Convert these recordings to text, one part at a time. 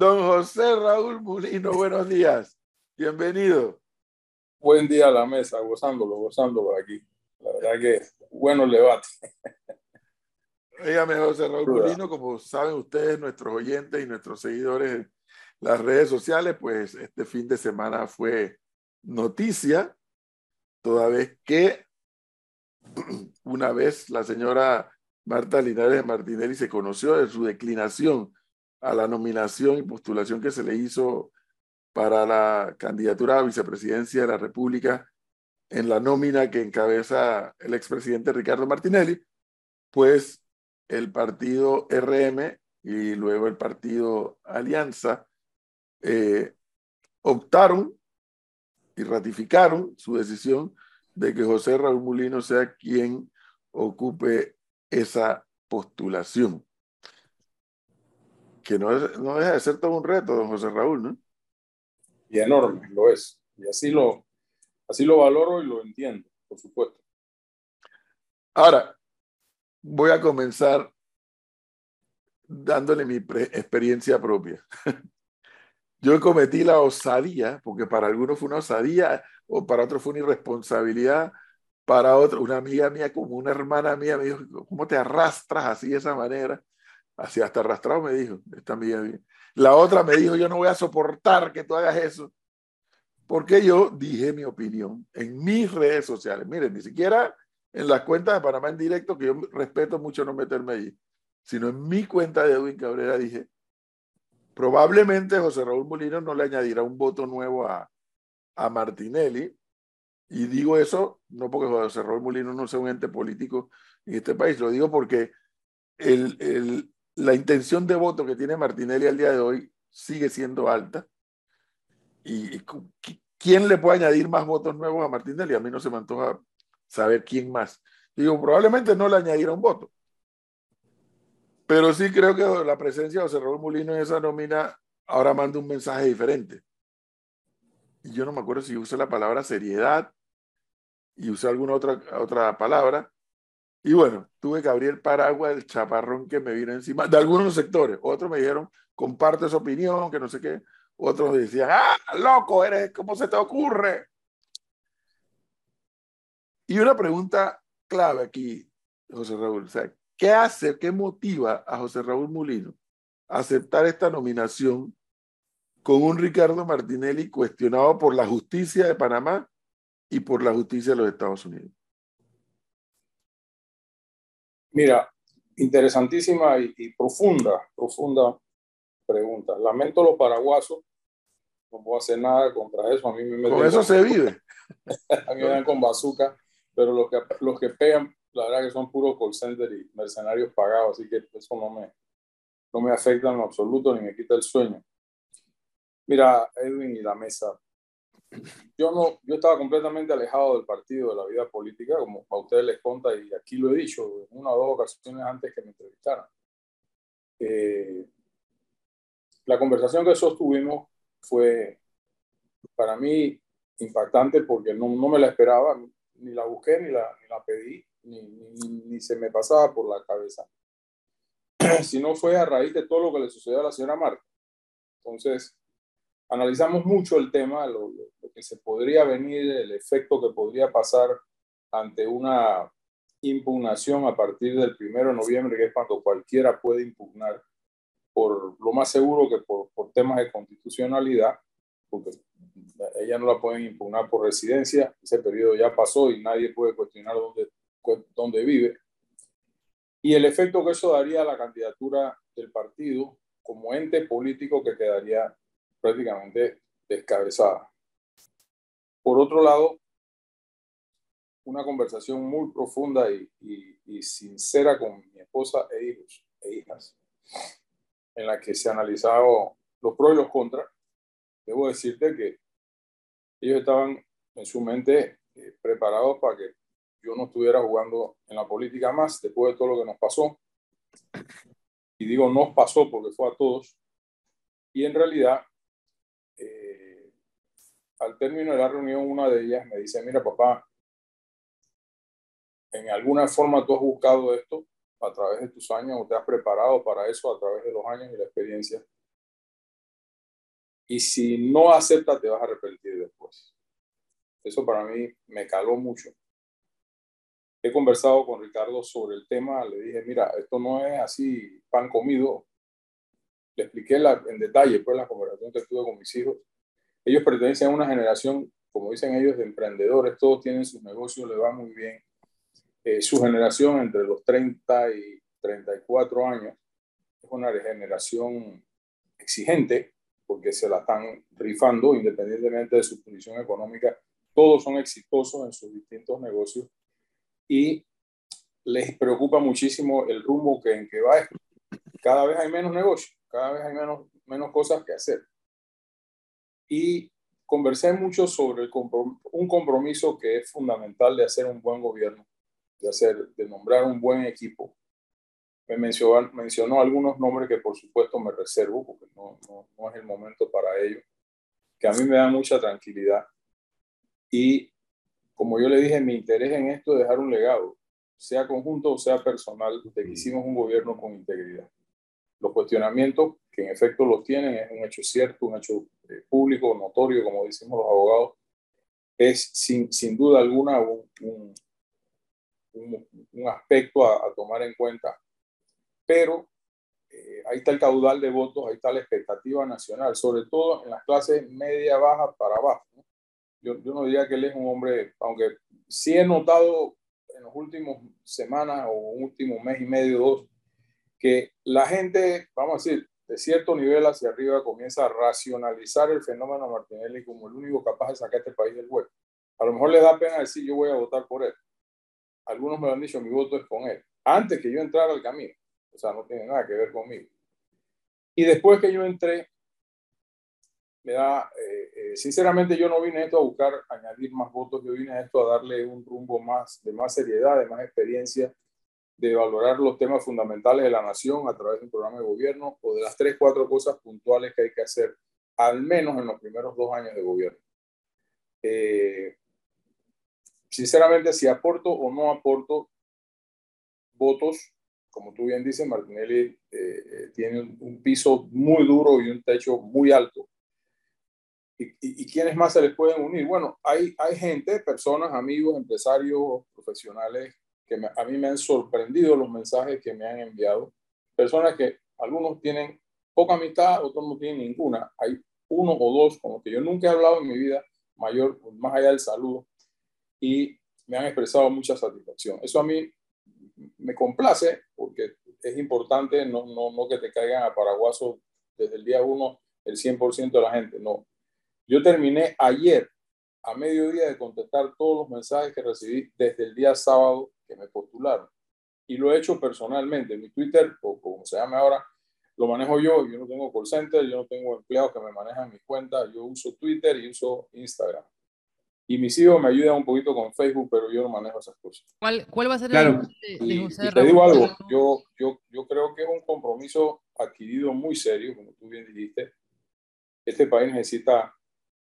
Don José Raúl Mulino, buenos días. Bienvenido. Buen día a la mesa, gozándolo, gozándolo aquí. La verdad que bueno el debate. Dígame, José Raúl Mulino, como saben ustedes, nuestros oyentes y nuestros seguidores en las redes sociales, pues este fin de semana fue noticia, toda vez que una vez la señora Marta Linares Martinelli se conoció de su declinación a la nominación y postulación que se le hizo para la candidatura a vicepresidencia de la República en la nómina que encabeza el expresidente Ricardo Martinelli, pues el partido RM y luego el partido Alianza eh, optaron y ratificaron su decisión de que José Raúl Mulino sea quien ocupe esa postulación. Que no, no deja de ser todo un reto, don José Raúl, ¿no? Y enorme, lo es. Y así lo, así lo valoro y lo entiendo, por supuesto. Ahora, voy a comenzar dándole mi experiencia propia. Yo cometí la osadía, porque para algunos fue una osadía o para otros fue una irresponsabilidad, para otro, una amiga mía, como una hermana mía, me dijo, ¿cómo te arrastras así de esa manera? Así hasta arrastrado me dijo, esta amiga mía. La otra me dijo, yo no voy a soportar que tú hagas eso, porque yo dije mi opinión en mis redes sociales. Miren, ni siquiera en las cuentas de Panamá en directo, que yo respeto mucho no meterme allí, sino en mi cuenta de Edwin Cabrera dije, probablemente José Raúl Molino no le añadirá un voto nuevo a, a Martinelli, y digo eso no porque José Raúl Molino no sea un ente político en este país, lo digo porque el, el, la intención de voto que tiene Martinelli al día de hoy sigue siendo alta. ¿Y quién le puede añadir más votos nuevos a Martinelli? A mí no se me antoja saber quién más. Digo, probablemente no le añadirá un voto. Pero sí creo que la presencia de José Raúl Molino en esa nómina ahora manda un mensaje diferente. Y yo no me acuerdo si usa la palabra seriedad y usé alguna otra, otra palabra. Y bueno, tuve que abrir el paraguas del chaparrón que me vino encima, de algunos sectores. Otros me dijeron, comparte esa opinión, que no sé qué. Otros decían, ah, loco, eres, ¿cómo se te ocurre? Y una pregunta clave aquí, José Raúl, o sea, ¿qué hace, qué motiva a José Raúl Mulino a aceptar esta nominación con un Ricardo Martinelli cuestionado por la justicia de Panamá y por la justicia de los Estados Unidos? Mira, interesantísima y, profunda, profunda pregunta. Lamento los paraguasos, no puedo hacer nada contra eso. A mí me con eso se vive. a mí me dan con bazooka, pero los que, los que pegan, la verdad que son puros call center y mercenarios pagados, así que eso no me, no me afecta en lo absoluto ni me quita el sueño. Mira, Edwin y la mesa, yo no, yo estaba completamente alejado del partido, de la vida política, como a ustedes les conta, y aquí lo he dicho en una o dos ocasiones antes que me entrevistaran. Eh, la conversación que sostuvimos fue para mí impactante porque no, no me la esperaba, ni la busqué, ni la, ni la pedí, ni, ni, ni, se me pasaba por la cabeza. sino fue a raíz de todo lo que le sucedió a la señora Marta. Entonces, analizamos mucho el tema, lo, lo, que se podría venir, el efecto que podría pasar ante una impugnación a partir del primero de noviembre, que es cuando cualquiera puede impugnar, por lo más seguro que por, por temas de constitucionalidad, porque ella no la pueden impugnar por residencia, ese periodo ya pasó y nadie puede cuestionar dónde, dónde vive. Y el efecto que eso daría a la candidatura del partido como ente político que quedaría prácticamente descabezada. Por otro lado, una conversación muy profunda y, sincera con mi esposa e hijos e hijas, en la que se han analizado los pros y los contras. Debo decirte que ellos estaban en su mente eh, preparados para que yo no estuviera jugando en la política más después de todo lo que nos pasó. Y digo nos pasó porque fue a todos. Y en realidad al término de la reunión, una de ellas me dice, mira papá, en alguna forma tú has buscado esto a través de tus años o te has preparado para eso a través de los años y la experiencia. y si no aceptas te vas a arrepentir después. Eso para mí me caló mucho. He conversado con Ricardo sobre el tema, le dije, mira, esto no es así pan comido. Le expliqué en detalle pues, la conversación que tuve con mis hijos. Ellos pertenecen a una generación, como dicen ellos, de emprendedores, todos tienen sus negocios, le va muy bien. Eh, su generación entre los 30 y 34 años es una generación exigente, porque se la están rifando independientemente de su condición económica. Todos son exitosos en sus distintos negocios y les preocupa muchísimo el rumbo que, en que va Cada vez hay menos negocios, cada vez hay menos, menos cosas que hacer. Y conversé mucho sobre el un compromiso que es fundamental de hacer un buen gobierno, de, hacer, de nombrar un buen equipo me mencionó, mencionó algunos nombres que por supuesto me reservo porque no, no, no, es el momento para ello, que a mí me da mucha tranquilidad. Y como yo le dije, mi interés en esto es dejar un legado, sea conjunto o sea personal, de que hicimos un gobierno con integridad. Los cuestionamientos, que en efecto los tienen, es un hecho cierto, un hecho eh, público, notorio, como decimos los abogados, es sin, sin duda alguna un, un, un, aspecto a, a tomar en cuenta pero eh, ahí está el caudal de votos, ahí está la expectativa nacional, sobre todo en las clases media, baja para abajo. Yo, yo, no diría que él es un hombre, aunque sí he notado en los últimos semanas o último mes y medio, dos, que la gente, vamos a decir, de cierto nivel hacia arriba comienza a racionalizar el fenómeno Martinelli como el único capaz de sacar este país del hueco. A lo mejor le da pena decir yo voy a votar por él. Algunos me lo han dicho, mi voto es con él. Antes que yo entrara al camino. O sea, no tiene nada que ver conmigo. Y después que yo entré, me da, eh, eh, sinceramente yo no vine a esto a buscar añadir más votos, yo vine a esto a darle un rumbo más, de más seriedad, de más experiencia, de valorar los temas fundamentales de la nación a través de un programa de gobierno o de las tres, cuatro cosas puntuales que hay que hacer, al menos en los primeros dos años de gobierno. Eh, sinceramente, si aporto o no aporto votos, como tú bien dices, Martinelli eh, tiene un, piso muy duro y un techo muy alto. ¿Y, y, quiénes más se les pueden unir? Bueno, hay, hay gente, personas, amigos, empresarios, profesionales, que a mí me han sorprendido los mensajes que me han enviado. Personas que algunos tienen poca amistad, otros no tienen ninguna. Hay uno o dos con los que yo nunca he hablado en mi vida, mayor, más allá del saludo, y me han expresado mucha satisfacción. Eso a mí me complace porque es importante no, no, no que te caigan a paraguaso desde el día uno el 100% de la gente. No. Yo terminé ayer a mediodía de contestar todos los mensajes que recibí desde el día sábado que me postularon. Y lo he hecho personalmente. Mi Twitter, o como se llame ahora, lo manejo yo. Yo no tengo call center, yo no tengo empleados que me manejan mis cuentas. Yo uso Twitter y uso Instagram. Y mis hijos me ayudan un poquito con Facebook, pero yo no manejo esas cosas. ¿Cuál, cuál va a ser el de, de José y, Te digo algo, yo, yo, yo creo que es un compromiso adquirido muy serio, como tú bien dijiste. Este país necesita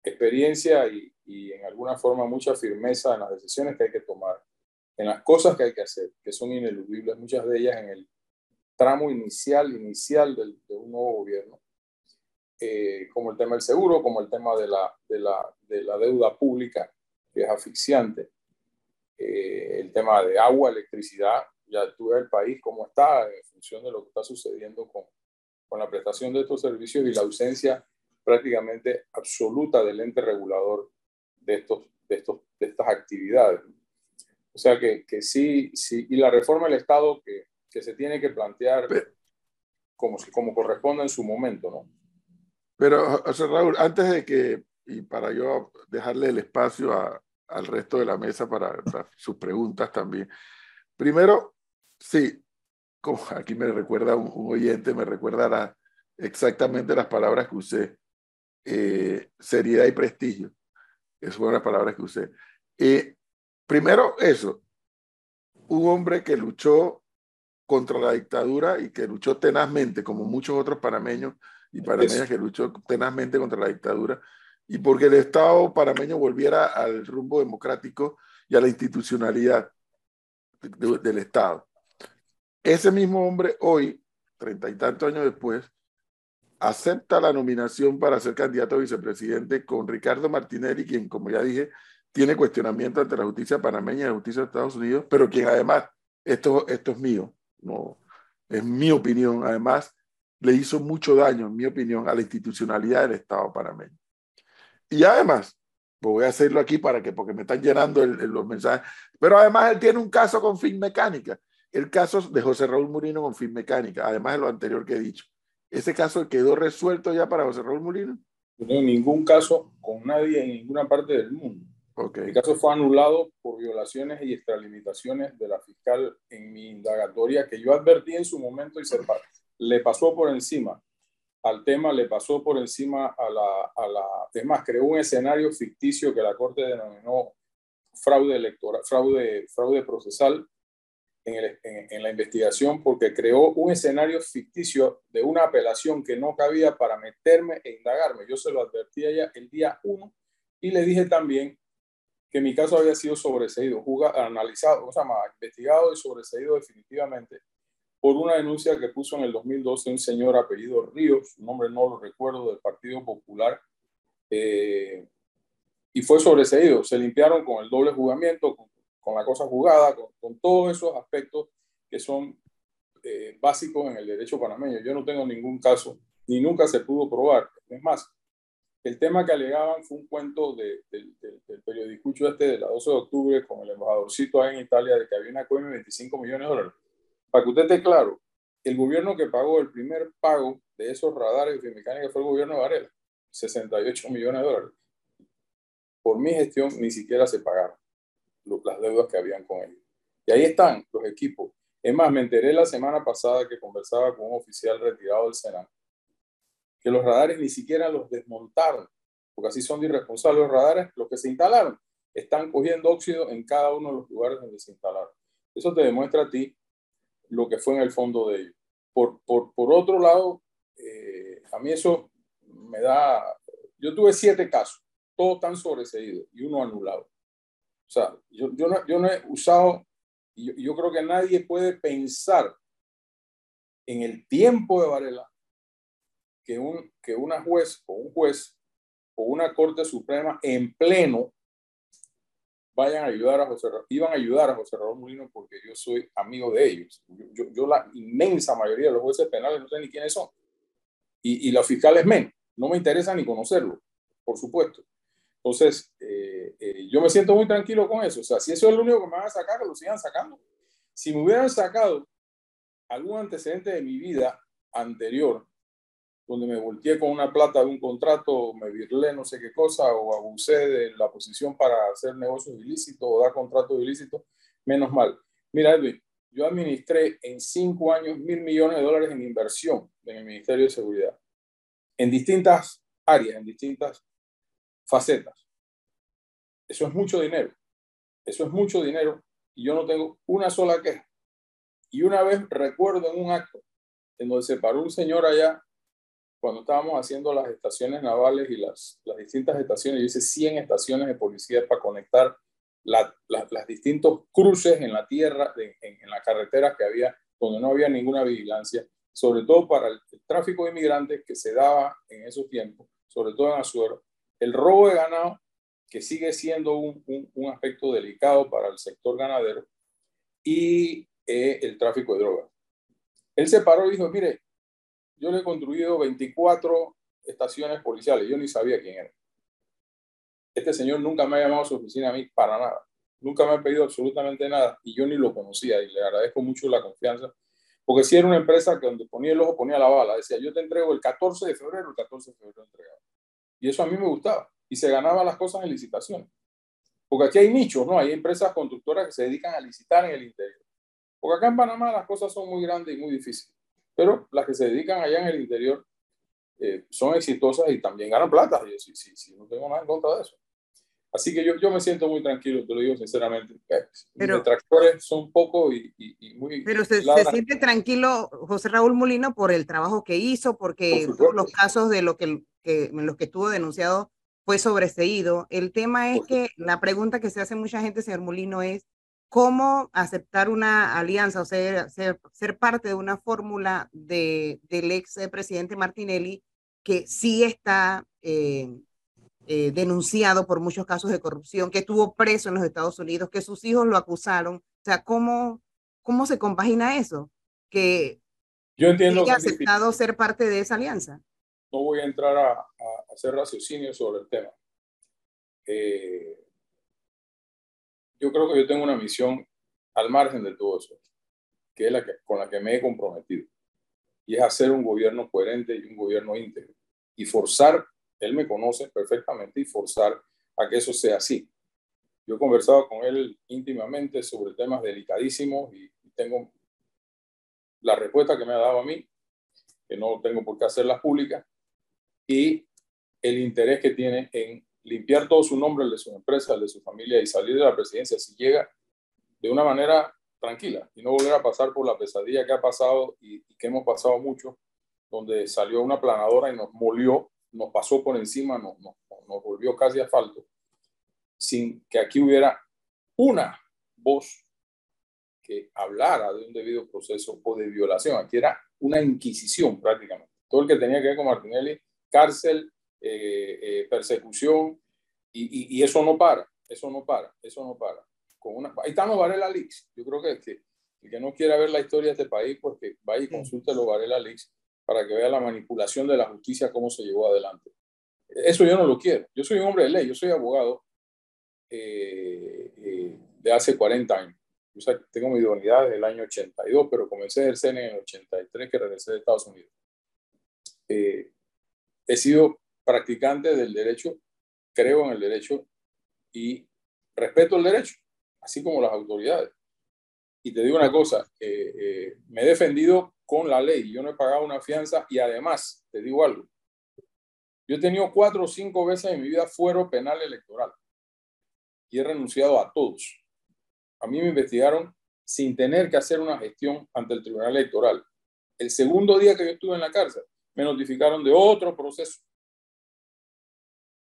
experiencia y, y en alguna forma mucha firmeza en las decisiones que hay que tomar, en las cosas que hay que hacer, que son ineludibles, muchas de ellas en el tramo inicial, inicial del, de un nuevo gobierno. Eh, como el tema del seguro, como el tema de la, de la, de la deuda pública, que es asfixiante. Eh, el tema de agua, electricidad, ya tú ves el país cómo está en función de lo que está sucediendo con, con la prestación de estos servicios y la ausencia prácticamente absoluta del ente regulador de, estos, de, estos, de estas actividades. O sea que, que sí, sí, y la reforma del Estado que, que se tiene que plantear como, como corresponde en su momento, ¿no? Pero, José Raúl, antes de que, y para yo dejarle el espacio a, al resto de la mesa para, sus preguntas también. Primero, sí, como aquí me recuerda un, oyente, me recuerda exactamente las palabras que usé, eh, seriedad y prestigio. Esas fueron las palabras que usé. Eh, primero, eso, un hombre que luchó contra la dictadura y que luchó tenazmente, como muchos otros panameños y panameñas que luchó tenazmente contra la dictadura, y porque el Estado panameño volviera al rumbo democrático y a la institucionalidad del Estado. Ese mismo hombre hoy, treinta y tantos años después, acepta la nominación para ser candidato a vicepresidente con Ricardo Martinelli, quien, como ya dije, tiene cuestionamiento ante la justicia panameña y la justicia de Estados Unidos, pero quien además, esto, esto es mío, no, es mi opinión, además le hizo mucho daño, en mi opinión, a la institucionalidad del Estado panameño. Y además, pues voy a hacerlo aquí para que, porque me están llenando los mensajes, pero además él tiene un caso con fin mecánica, el caso de José Raúl Murino con fin mecánica, además de lo anterior que he dicho. ¿Ese caso quedó resuelto ya para José Raúl Murino? No tengo ningún caso con nadie en ninguna parte del mundo. El caso fue anulado por violaciones y extralimitaciones de la fiscal en mi indagatoria que yo advertí en su momento y se le pasó por encima al tema, le pasó por encima a la, a la... Es más, creó un escenario ficticio que la Corte denominó fraude electoral, fraude, fraude procesal en, el, en, la investigación porque creó un escenario ficticio de una apelación que no cabía para meterme e indagarme. Yo se lo advertí a ella el día uno y le dije también que mi caso había sido sobreseído, analizado, o sea, investigado y sobreseído definitivamente por una denuncia que puso en el 2012 un señor apellido Ríos, su nombre no lo recuerdo, del Partido Popular, eh, y fue sobreseído. Se limpiaron con el doble juzgamiento, con, la cosa jugada, con, todos esos aspectos que son eh, básicos en el derecho panameño. Yo no tengo ningún caso, ni nunca se pudo probar. Es más, el tema que alegaban fue un cuento de, del periodicucho este de la 12 de octubre con el embajadorcito ahí en Italia de que había una cuenta de 25 millones de dólares. Para que usted esté claro, el gobierno que pagó el primer pago de esos radares de mecánica fue el gobierno de Varela, 68 millones de dólares. Por mi gestión ni siquiera se pagaron las deudas que habían con ellos. Y ahí están los equipos. Es más, me enteré la semana pasada que conversaba con un oficial retirado del Senado que los radares ni siquiera los desmontaron, porque así son irresponsables los radares, los que se instalaron están cogiendo óxido en cada uno de los lugares donde se instalaron. Eso te demuestra a ti lo que fue en el fondo de ellos. Por, por, por otro lado, eh, a mí eso me da... Yo tuve siete casos, todos tan sobreseídos y uno anulado. O sea, yo, yo, no, yo no he usado, yo, yo creo que nadie puede pensar en el tiempo de Varela que, un, que una juez o un juez o una Corte Suprema en pleno vayan a ayudar a José iban a ayudar a José Raúl Molino porque yo soy amigo de ellos. Yo, yo, la inmensa mayoría de los jueces penales no sé ni quiénes son. Y, y los fiscales men, no me interesa ni conocerlo, por supuesto. Entonces, eh, eh, yo me siento muy tranquilo con eso. O sea, si eso es lo único que me van a sacar, que lo sigan sacando. Si me hubieran sacado algún antecedente de mi vida anterior, donde me volteé con una plata de un contrato, me virlé no sé qué cosa, o abusé de la posición para hacer negocios ilícitos o dar contratos ilícitos, menos mal. Mira, Edwin, yo administré en cinco años mil millones de dólares en inversión en el Ministerio de Seguridad, en distintas áreas, en distintas facetas. Eso es mucho dinero. Eso es mucho dinero y yo no tengo una sola queja. Y una vez recuerdo en un acto en donde se paró un señor allá cuando estábamos haciendo las estaciones navales y las, las distintas estaciones, yo hice 100 estaciones de policía para conectar las distintos cruces en la tierra, en, en las carreteras que había, donde no había ninguna vigilancia, sobre todo para el, tráfico de inmigrantes que se daba en esos tiempos, sobre todo en Azuero, el robo de ganado, que sigue siendo un, un, aspecto delicado para el sector ganadero, y eh, el tráfico de drogas. Él se paró y dijo, mire, yo le he construido 24 estaciones policiales. Yo ni sabía quién era. Este señor nunca me ha llamado a su oficina a mí para nada. Nunca me ha pedido absolutamente nada y yo ni lo conocía y le agradezco mucho la confianza. Porque si era una empresa que donde ponía el ojo ponía la bala. Decía, yo te entrego el 14 de febrero, el 14 de febrero entregado. Y eso a mí me gustaba. Y se ganaban las cosas en licitaciones. Porque aquí hay nichos, ¿no? Hay empresas constructoras que se dedican a licitar en el interior. Porque acá en Panamá las cosas son muy grandes y muy difíciles pero las que se dedican allá en el interior eh, son exitosas y también ganan plata. Yo sí, sí, sí, no tengo nada en contra de eso. Así que yo, yo me siento muy tranquilo, te lo digo sinceramente. Eh, pero, Mis detractores son pocos y, y, muy... Pero se, se, siente tranquilo José Raúl Molino por el trabajo que hizo, porque todos los casos de lo que, que, en los que estuvo denunciado fue sobreseído. El tema es que la pregunta que se hace mucha gente, señor Molino, es cómo aceptar una alianza o ser, ser, parte de una fórmula de, del ex presidente Martinelli que sí está eh, eh, denunciado por muchos casos de corrupción, que estuvo preso en los Estados Unidos, que sus hijos lo acusaron. O sea, ¿cómo, cómo se compagina eso? Que yo entiendo que aceptado ser parte de esa alianza. No voy a entrar a, a hacer raciocinio sobre el tema. Eh, yo creo que yo tengo una misión al margen de todo eso, que es la que, con la que me he comprometido, y es hacer un gobierno coherente y un gobierno íntegro, y forzar, él me conoce perfectamente, y forzar a que eso sea así. Yo he conversado con él íntimamente sobre temas delicadísimos y, tengo la respuesta que me ha dado a mí, que no tengo por qué hacerlas públicas, y el interés que tiene en limpiar todo su nombre, el de su empresa, el de su familia y salir de la presidencia si llega de una manera tranquila y no volver a pasar por la pesadilla que ha pasado y, que hemos pasado mucho, donde salió una planadora y nos molió, nos pasó por encima, nos, nos, nos volvió casi asfalto, sin que aquí hubiera una voz que hablara de un debido proceso o de violación. Aquí era una inquisición prácticamente. Todo el que tenía que ver con Martinelli, cárcel, eh, eh, persecución, y, y, eso no para, eso no para, eso no para. Con una, ahí están los Varela Leaks. Yo creo que, que el que no quiera ver la historia de este país, pues que vaya y consulte los Varela Leaks para que vea la manipulación de la justicia, cómo se llevó adelante. Eso yo no lo quiero. Yo soy un hombre de ley, yo soy abogado eh, de hace 40 años. Yo tengo mi idoneidad desde el año 82, pero comencé a ejercer en el 83 que regresé de Estados Unidos. he sido practicante del derecho, creo en el derecho y respeto el derecho, así como las autoridades. Y te digo una cosa, eh, me he defendido con la ley, yo no he pagado una fianza y además, te digo algo, yo he tenido cuatro o cinco veces en mi vida fuero penal electoral y he renunciado a todos. A mí me investigaron sin tener que hacer una gestión ante el Tribunal Electoral. El segundo día que yo estuve en la cárcel, me notificaron de otro proceso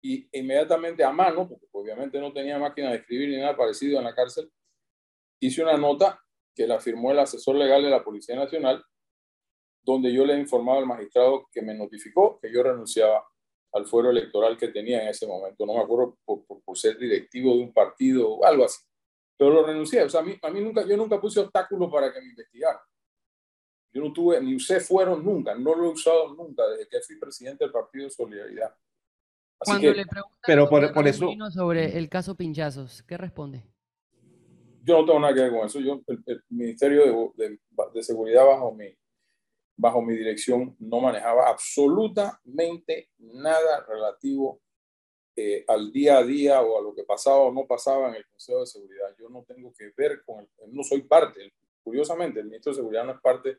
y inmediatamente a mano, porque obviamente no tenía máquina de escribir ni nada parecido en la cárcel, hice una nota que la firmó el asesor legal de la Policía Nacional, donde yo le informaba al magistrado que me notificó que yo renunciaba al fuero electoral que tenía en ese momento. No me acuerdo por, por, ser directivo de un partido o algo así. Pero lo renuncié. O sea, a mí, a mí nunca, yo nunca puse obstáculos para que me investigaran. Yo no tuve, ni usé fuero nunca, no lo he usado nunca desde que fui presidente del Partido de Solidaridad. Cuando le preguntan pero por, eso... sobre el caso Pinchazos, ¿qué responde? Yo no tengo nada que ver con eso. Yo, el, Ministerio de, de, Seguridad bajo mi, bajo mi dirección no manejaba absolutamente nada relativo eh, al día a día o a lo que pasaba o no pasaba en el Consejo de Seguridad. Yo no tengo que ver con el, no soy parte, curiosamente, el ministro de Seguridad no es parte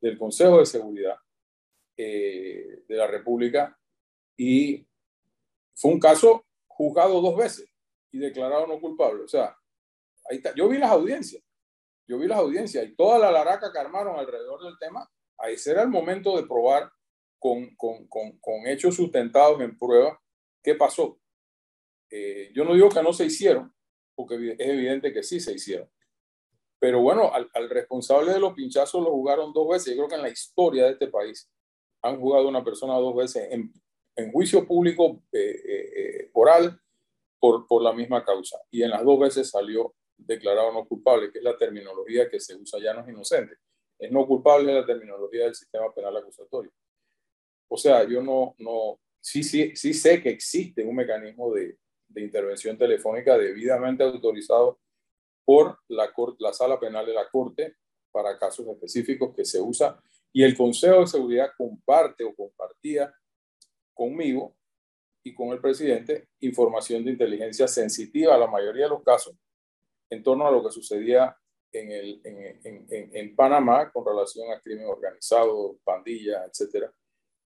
del Consejo de Seguridad eh, de la República y fue un caso juzgado dos veces y declarado no culpable. O sea, ahí está. yo vi las audiencias, yo vi las audiencias y toda la laraca que armaron alrededor del tema, ahí será el momento de probar con, con, con, con hechos sustentados en prueba qué pasó. Eh, yo no digo que no se hicieron, porque es evidente que sí se hicieron. Pero bueno, al, al, responsable de los pinchazos lo jugaron dos veces. Yo creo que en la historia de este país han jugado una persona dos veces en, en juicio público eh, eh, eh, oral por, por la misma causa. Y en las dos veces salió declarado no culpable, que es la terminología que se usa ya no es inocente. Es no culpable la terminología del sistema penal acusatorio. O sea, yo no, no, sí, sí, sí sé que existe un mecanismo de, de intervención telefónica debidamente autorizado por la, la sala penal de la Corte para casos específicos que se usa y el Consejo de Seguridad comparte o compartía conmigo y con el presidente información de inteligencia sensitiva a la mayoría de los casos en torno a lo que sucedía en, el, en, en, en Panamá con relación a crimen organizado, pandillas, etcétera,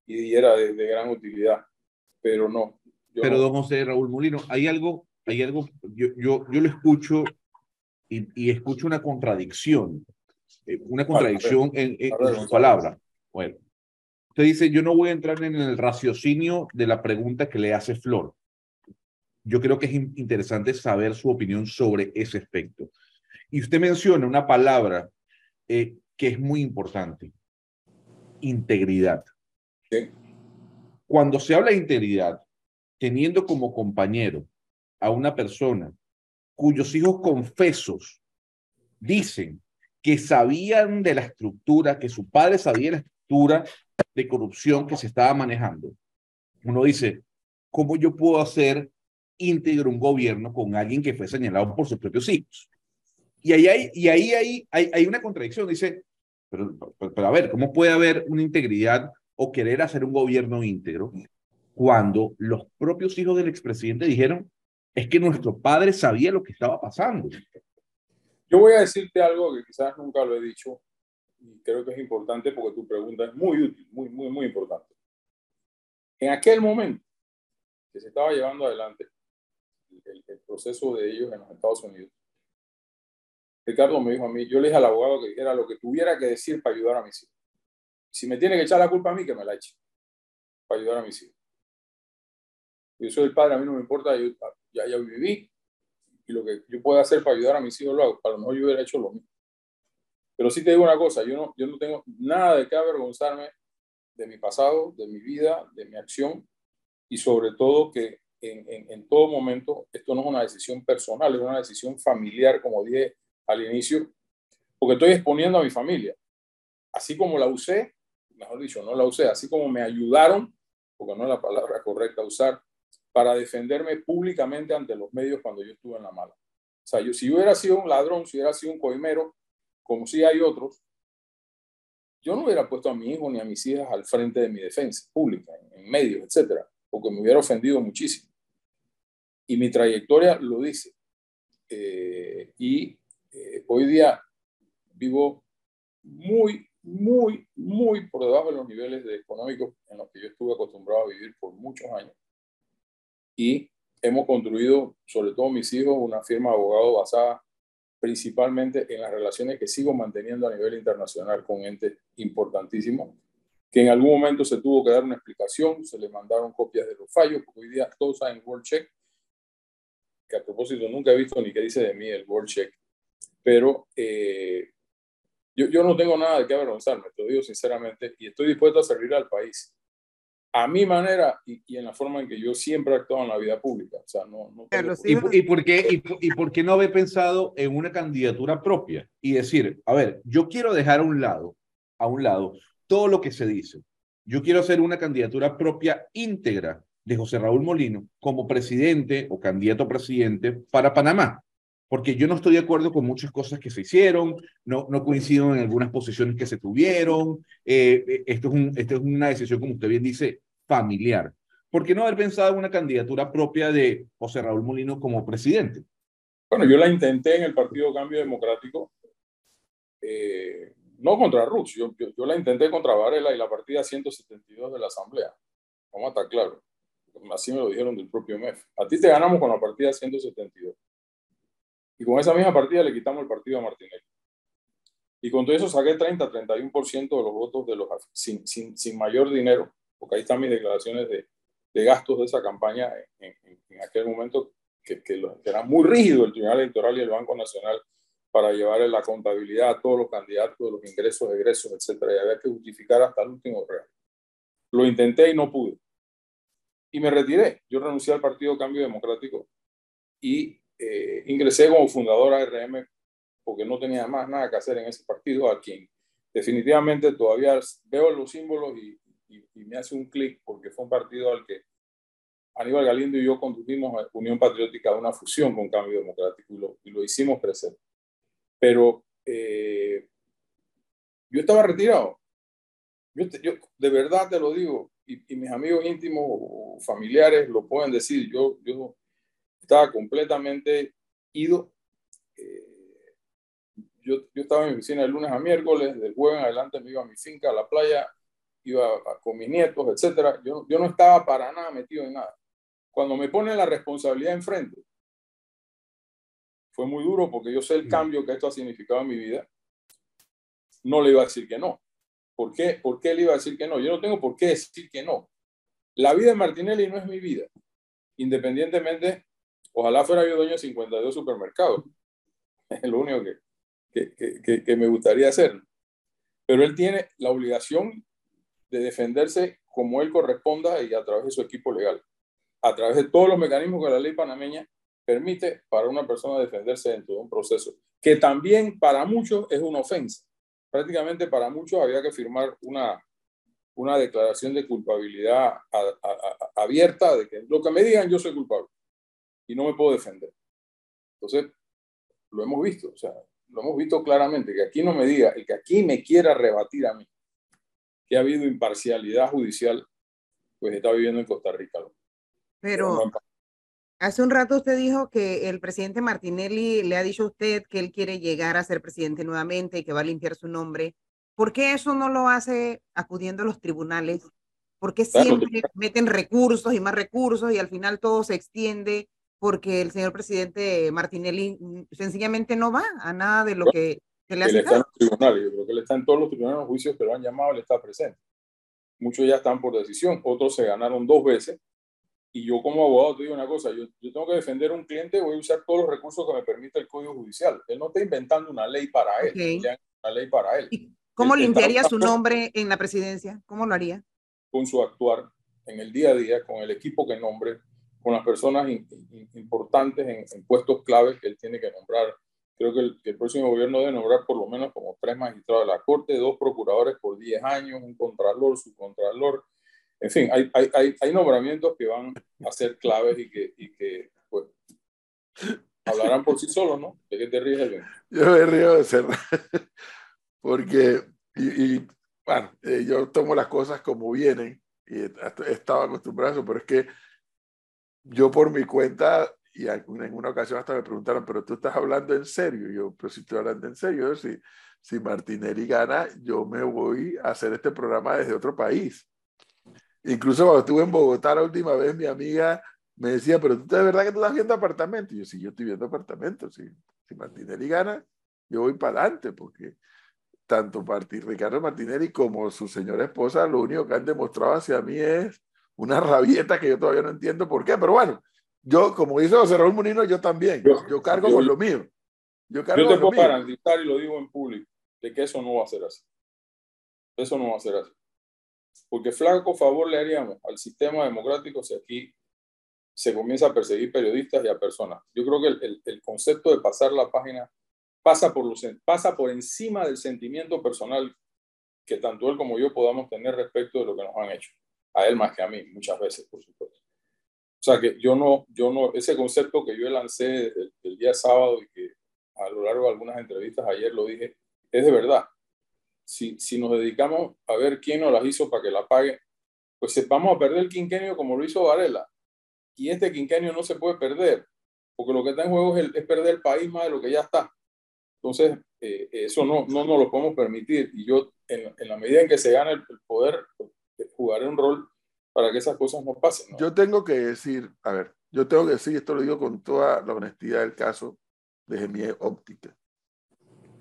y era de, gran utilidad, pero no. Pero don José Raúl Molino, hay algo, hay algo, yo, yo, yo lo escucho y, y escucho una contradicción, eh, una contradicción en, en, en su palabra. Bueno, Usted dice, yo no voy a entrar en el raciocinio de la pregunta que le hace Flor. Yo creo que es interesante saber su opinión sobre ese aspecto. Y usted menciona una palabra eh, que es muy importante, integridad. Cuando se habla de integridad, teniendo como compañero a una persona cuyos hijos confesos dicen que sabían de la estructura, que su padre sabía de la estructura de corrupción que se estaba manejando, uno dice, ¿cómo yo puedo hacer íntegro un gobierno con alguien que fue señalado por sus propios hijos? Y ahí hay, y ahí hay, hay, una contradicción. Dice, pero, pero, a ver, ¿cómo puede haber una integridad o querer hacer un gobierno íntegro cuando los propios hijos del expresidente dijeron, es que nuestro padre sabía lo que estaba pasando? Yo voy a decirte algo que quizás nunca lo he dicho y creo que es importante porque tu pregunta es muy útil, muy, muy, muy importante. En aquel momento que se estaba llevando adelante el, proceso de ellos en los Estados Unidos, Ricardo me dijo a mí, yo le dije al abogado que dijera lo que tuviera que decir para ayudar a mis hijos. Si me tiene que echar la culpa a mí, que me la eche, para ayudar a mis hijos. Yo soy el padre, a mí no me importa, ya, ya viví, y lo que yo pueda hacer para ayudar a mis hijos lo hago. Para lo mejor yo hubiera hecho lo mismo. Pero sí te digo una cosa, yo no, yo no tengo nada de qué avergonzarme de mi pasado, de mi vida, de mi acción, y sobre todo que en, en, todo momento esto no es una decisión personal, es una decisión familiar, como dije al inicio, porque estoy exponiendo a mi familia. Así como la usé, mejor dicho, no la usé, así como me ayudaron, porque no es la palabra correcta usar, para defenderme públicamente ante los medios cuando yo estuve en la mala. O sea, yo, si yo hubiera sido un ladrón, si hubiera sido un coimero, como si hay otros, yo no hubiera puesto a mi hijo ni a mis hijas al frente de mi defensa pública, en, medios, etcétera, porque me hubiera ofendido muchísimo. Y mi trayectoria lo dice. Eh, y eh, hoy día vivo muy, muy, muy por debajo de los niveles de económicos en los que yo estuve acostumbrado a vivir por muchos años. Y hemos construido, sobre todo mis hijos, una firma de abogados basada principalmente en las relaciones que sigo manteniendo a nivel internacional con entes importantísimos, que en algún momento se tuvo que dar una explicación, se le mandaron copias de los fallos, porque hoy día todos saben World Check, que a propósito nunca he visto ni qué dice de mí el World Check, pero eh, yo, yo, no tengo nada de qué avergonzarme, te lo digo sinceramente, y estoy dispuesto a servir al país a mi manera y, y, en la forma en que yo siempre he actuado en la vida pública. O sea, no, no. ¿Y, ¿Y, por qué, y, y, por qué no haber pensado en una candidatura propia y decir, a ver, yo quiero dejar a un lado, a un lado, todo lo que se dice. Yo quiero hacer una candidatura propia íntegra de José Raúl Molino como presidente o candidato a presidente para Panamá porque yo no estoy de acuerdo con muchas cosas que se hicieron, no, no coincido en algunas posiciones que se tuvieron, eh, eh, esto, es un, esto es una decisión, como usted bien dice, familiar. ¿Por qué no haber pensado en una candidatura propia de José Raúl Molino como presidente? Bueno, yo la intenté en el Partido Cambio Democrático, eh, no contra Rux, yo, yo, yo, la intenté contra Varela y la partida 172 de la Asamblea. Vamos a estar claro. Así me lo dijeron del propio MEF. A ti te ganamos con la partida 172 y con esa misma partida le quitamos el partido a Martinelli. Y con todo eso saqué 30, 31% de los votos de los sin, sin, sin, mayor dinero, porque ahí están mis declaraciones de, de gastos de esa campaña en, en, en aquel momento, que, que, que, era muy rígido el Tribunal Electoral y el Banco Nacional para llevar la contabilidad a todos los candidatos, los ingresos, egresos, etcétera, y había que justificar hasta el último real. Lo intenté y no pude. Y me retiré. Yo renuncié al Partido Cambio Democrático y eh, ingresé como fundador a RM porque no tenía más nada que hacer en ese partido, a quien definitivamente todavía veo los símbolos y, y, y me hace un clic porque fue un partido al que Aníbal Galindo y yo condujimos a Unión Patriótica a una fusión con Cambio Democrático y lo, y lo hicimos crecer. Pero eh, yo estaba retirado. Yo, yo, de verdad te lo digo, y, y, mis amigos íntimos o familiares lo pueden decir. Yo, yo estaba completamente ido. Eh, yo, yo, estaba en mi oficina de lunes a miércoles, del jueves en adelante me iba a mi finca, a la playa, iba a, con mis nietos, etc. Yo, yo no estaba para nada metido en nada. Cuando me ponen la responsabilidad enfrente, fue muy duro porque yo sé el mm. cambio que esto ha significado en mi vida. No le iba a decir que no. ¿Por qué? ¿Por qué le iba a decir que no? Yo no tengo por qué decir que no. La vida de Martinelli no es mi vida, independientemente Ojalá fuera yo dueño de 52 supermercados. Es lo único que, que, que, que me gustaría hacer. Pero él tiene la obligación de defenderse como él corresponda y a través de su equipo legal, a través de todos los mecanismos que la ley panameña permite para una persona defenderse dentro de un proceso, que también para muchos es una ofensa. Prácticamente para muchos había que firmar una, una declaración de culpabilidad abierta de que lo que me digan yo soy culpable y no me puedo defender. Entonces, lo hemos visto, o sea, lo hemos visto claramente, que aquí no me diga, el que aquí me quiera rebatir a mí, que ha habido imparcialidad judicial, pues está viviendo en Costa Rica. Pero hace un rato usted dijo que el presidente Martinelli le ha dicho a usted que él quiere llegar a ser presidente nuevamente y que va a limpiar su nombre. ¿Por qué eso no lo hace acudiendo a los tribunales? ¿Por qué siempre meten recursos y más recursos y al final todo se extiende porque el señor presidente Martinelli mm, sencillamente no va a nada de lo que. Él está en los tribunales, yo creo que él está en todos los tribunales, los juicios que lo han llamado, él está presente. Muchos ya están por decisión, otros se ganaron dos veces. Y yo como abogado te digo una cosa, yo, yo tengo que defender a un cliente, voy a usar todos los recursos que me permite el Código Judicial. Él no está inventando una ley para él, una ley para él. ¿Y ¿Cómo limpiaría su nombre en la presidencia? ¿Cómo lo haría? Con su actuar en el día a día, con el equipo que nombre, con las personas importantes en, puestos claves que él tiene que nombrar. Creo que el, próximo gobierno debe nombrar por lo menos como tres magistrados de la Corte, dos procuradores por 10 años, un contralor, subcontralor. En fin, hay, hay, hay, nombramientos que van a ser claves y que, y que pues, hablarán por sí solos, ¿no? ¿De qué te ríes, Yo me río de cerrar, porque, y, bueno, eh, yo tomo las cosas como vienen y estaba acostumbrado a eso, pero es que yo por mi cuenta, y en una ocasión hasta me preguntaron, pero tú estás hablando en serio. yo, pero si estoy hablando en serio, si, si Martinelli gana, yo me voy a hacer este programa desde otro país. Incluso cuando estuve en Bogotá la última vez, mi amiga me decía, pero tú de verdad que tú estás viendo apartamento. Y yo, sí, yo estoy viendo apartamento. Si, si Martinelli gana, yo voy para adelante, porque tanto Ricardo Martinelli como su señora esposa, lo único que han demostrado hacia mí es una rabieta que yo todavía no entiendo por qué, pero bueno, yo, como dice José Raúl Munino, yo también, yo, cargo con lo mío. Yo, cargo yo te puedo garantizar, y lo digo en público, de que eso no va a ser así. Eso no va a ser así. Porque flaco favor le haríamos al sistema democrático si aquí se comienza a perseguir periodistas y a personas. Yo creo que el, el, concepto de pasar la página pasa por, los, pasa por encima del sentimiento personal que tanto él como yo podamos tener respecto de lo que nos han hecho a él más que a mí, muchas veces, por supuesto. Sea que yo no, yo no, ese concepto que yo lancé el, día sábado y que a lo largo de algunas entrevistas ayer lo dije, es de verdad. Si, si nos dedicamos a ver quién nos las hizo para que la pague, pues vamos a perder el quinquenio como lo hizo Varela. Y este quinquenio no se puede perder, porque lo que está en juego es, perder el país más de lo que ya está. Entonces, eh, eso no, no nos lo podemos permitir. Y yo, en, en, la medida en que se gana el, el poder, jugar un rol para que esas cosas no pasen. Yo tengo que decir, a ver, yo tengo que decir, esto lo digo con toda la honestidad del caso, desde mi óptica.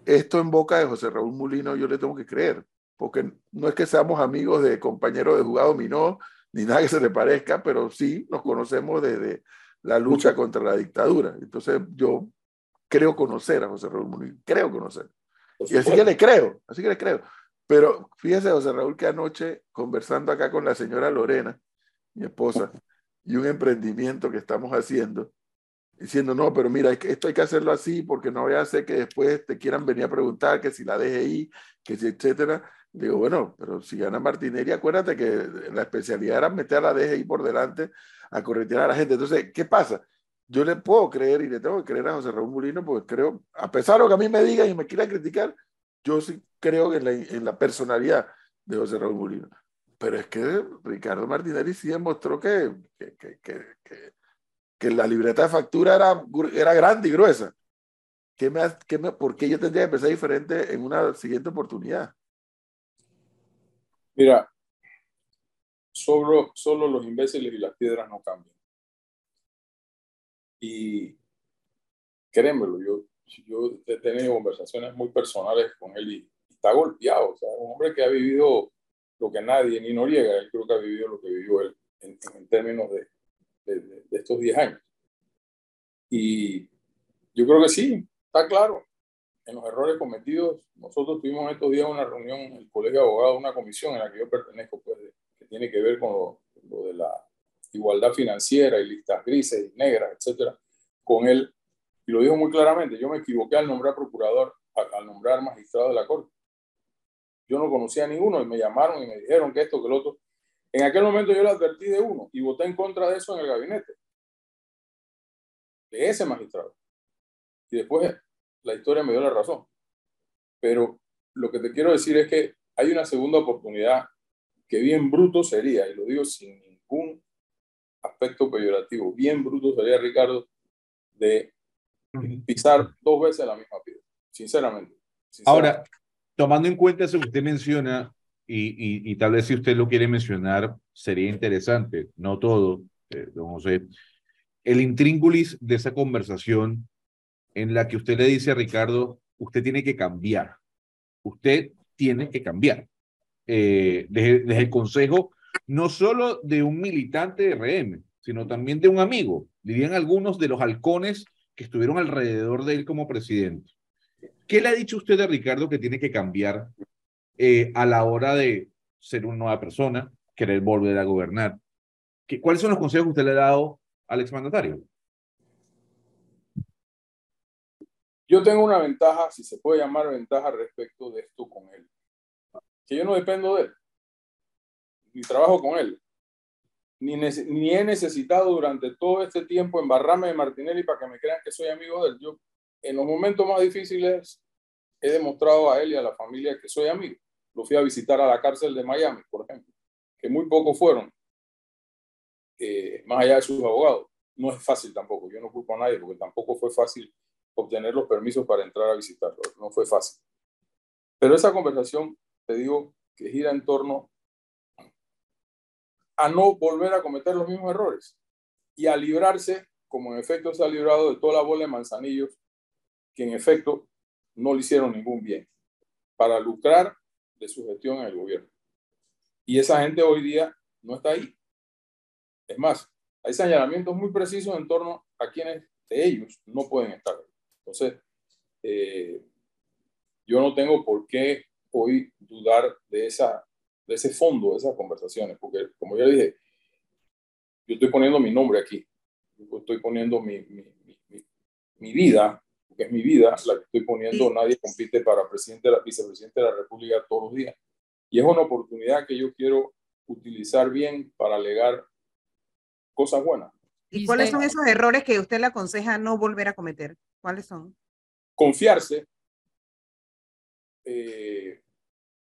Esto en boca de José Raúl Mulino yo le tengo que creer, porque no es que seamos amigos de compañeros de jugado minó, ni nada que se le parezca, pero sí nos conocemos desde la lucha contra la dictadura. Entonces yo creo conocer a José Raúl Mulino, creo conocer. Y así que le creo, así que le creo. Pero fíjese, José Raúl, que anoche, conversando acá con la señora Lorena, mi esposa, y un emprendimiento que estamos haciendo, diciendo, no, pero mira, esto hay que hacerlo así porque no voy a hacer que después te quieran venir a preguntar que si la DGI, que si, etcétera. Digo, bueno, pero si gana Martinelli, acuérdate que la especialidad era meter a la DGI por delante a corretear a la gente. Entonces, ¿qué pasa? Yo le puedo creer y le tengo que creer a José Raúl Mulino porque creo, a pesar de lo que a mí me digan y me quieran criticar, yo sí creo en la, en la personalidad de José Raúl Mulino. Pero es que Ricardo Martinelli sí demostró que, que, que, que, la libreta de factura era, era grande y gruesa. ¿Qué me, qué me, ¿Por qué yo tendría que empezar diferente en una siguiente oportunidad? Mira, solo, solo los imbéciles y las piedras no cambian. Y créemelo, yo yo he tenido conversaciones muy personales con él y, está golpeado. O sea, un hombre que ha vivido lo que nadie, ni Noriega, él creo que ha vivido lo que vivió él en, términos de, de, estos 10 años. Y yo creo que sí, está claro, en los errores cometidos, nosotros tuvimos estos días una reunión en el Colegio de Abogados, una comisión en la que yo pertenezco, pues, que tiene que ver con lo, lo de la igualdad financiera y listas grises y negras, etcétera, con él. Y lo dijo muy claramente, yo me equivoqué al nombrar procurador, al nombrar magistrado de la Corte. Yo no conocía a ninguno y me llamaron y me dijeron que esto, que lo otro. En aquel momento yo le advertí de uno y voté en contra de eso en el gabinete, de ese magistrado. Y después la historia me dio la razón. Pero lo que te quiero decir es que hay una segunda oportunidad que bien bruto sería, y lo digo sin ningún aspecto peyorativo, bien bruto sería, Ricardo, de pisar dos veces la misma piedra, sinceramente. Ahora, tomando en cuenta eso que usted menciona, y, y, tal vez si usted lo quiere mencionar, sería interesante, no todo, eh, don José, el intríngulis de esa conversación en la que usted le dice a Ricardo, usted tiene que cambiar, usted tiene que cambiar. Eh, desde, desde, el consejo, no solo de un militante de RM, sino también de un amigo, dirían algunos de los halcones que estuvieron alrededor de él como presidente. ¿Qué le ha dicho usted a Ricardo que tiene que cambiar eh, a la hora de ser una nueva persona, querer volver a gobernar? ¿Qué, ¿Cuáles son los consejos que usted le ha dado al exmandatario? Yo tengo una ventaja, si se puede llamar ventaja respecto de esto con él, que yo no dependo de él, ni trabajo con él, ni, ni he necesitado durante todo este tiempo embarrarme de Martinelli para que me crean que soy amigo de él. Yo, en los momentos más difíciles, he demostrado a él y a la familia que soy amigo. Lo fui a visitar a la cárcel de Miami, por ejemplo, que muy pocos fueron, eh, más allá de sus abogados. No es fácil tampoco, yo no culpo a nadie porque tampoco fue fácil obtener los permisos para entrar a visitarlo. No fue fácil. Pero esa conversación, te digo, que gira en torno a no volver a cometer los mismos errores y a librarse, como en efecto se ha librado de toda la bola de manzanillos, que en efecto no le hicieron ningún bien, para lucrar de su gestión en el gobierno. Y esa gente hoy día no está ahí. Es más, hay señalamientos muy precisos en torno a quienes de ellos no pueden estar. Entonces, eh, yo no tengo por qué hoy dudar de, esa, de ese fondo de esas conversaciones, porque como ya dije, yo estoy poniendo mi nombre aquí, yo estoy poniendo mi, mi, mi, mi vida, porque es mi vida la que estoy poniendo, nadie compite para presidente, vicepresidente de la República todos los días. Y es una oportunidad que yo quiero utilizar bien para alegar cosas buenas. ¿Y cuáles son esos errores que usted le aconseja no volver a cometer? ¿Cuáles son? Confiarse, eh,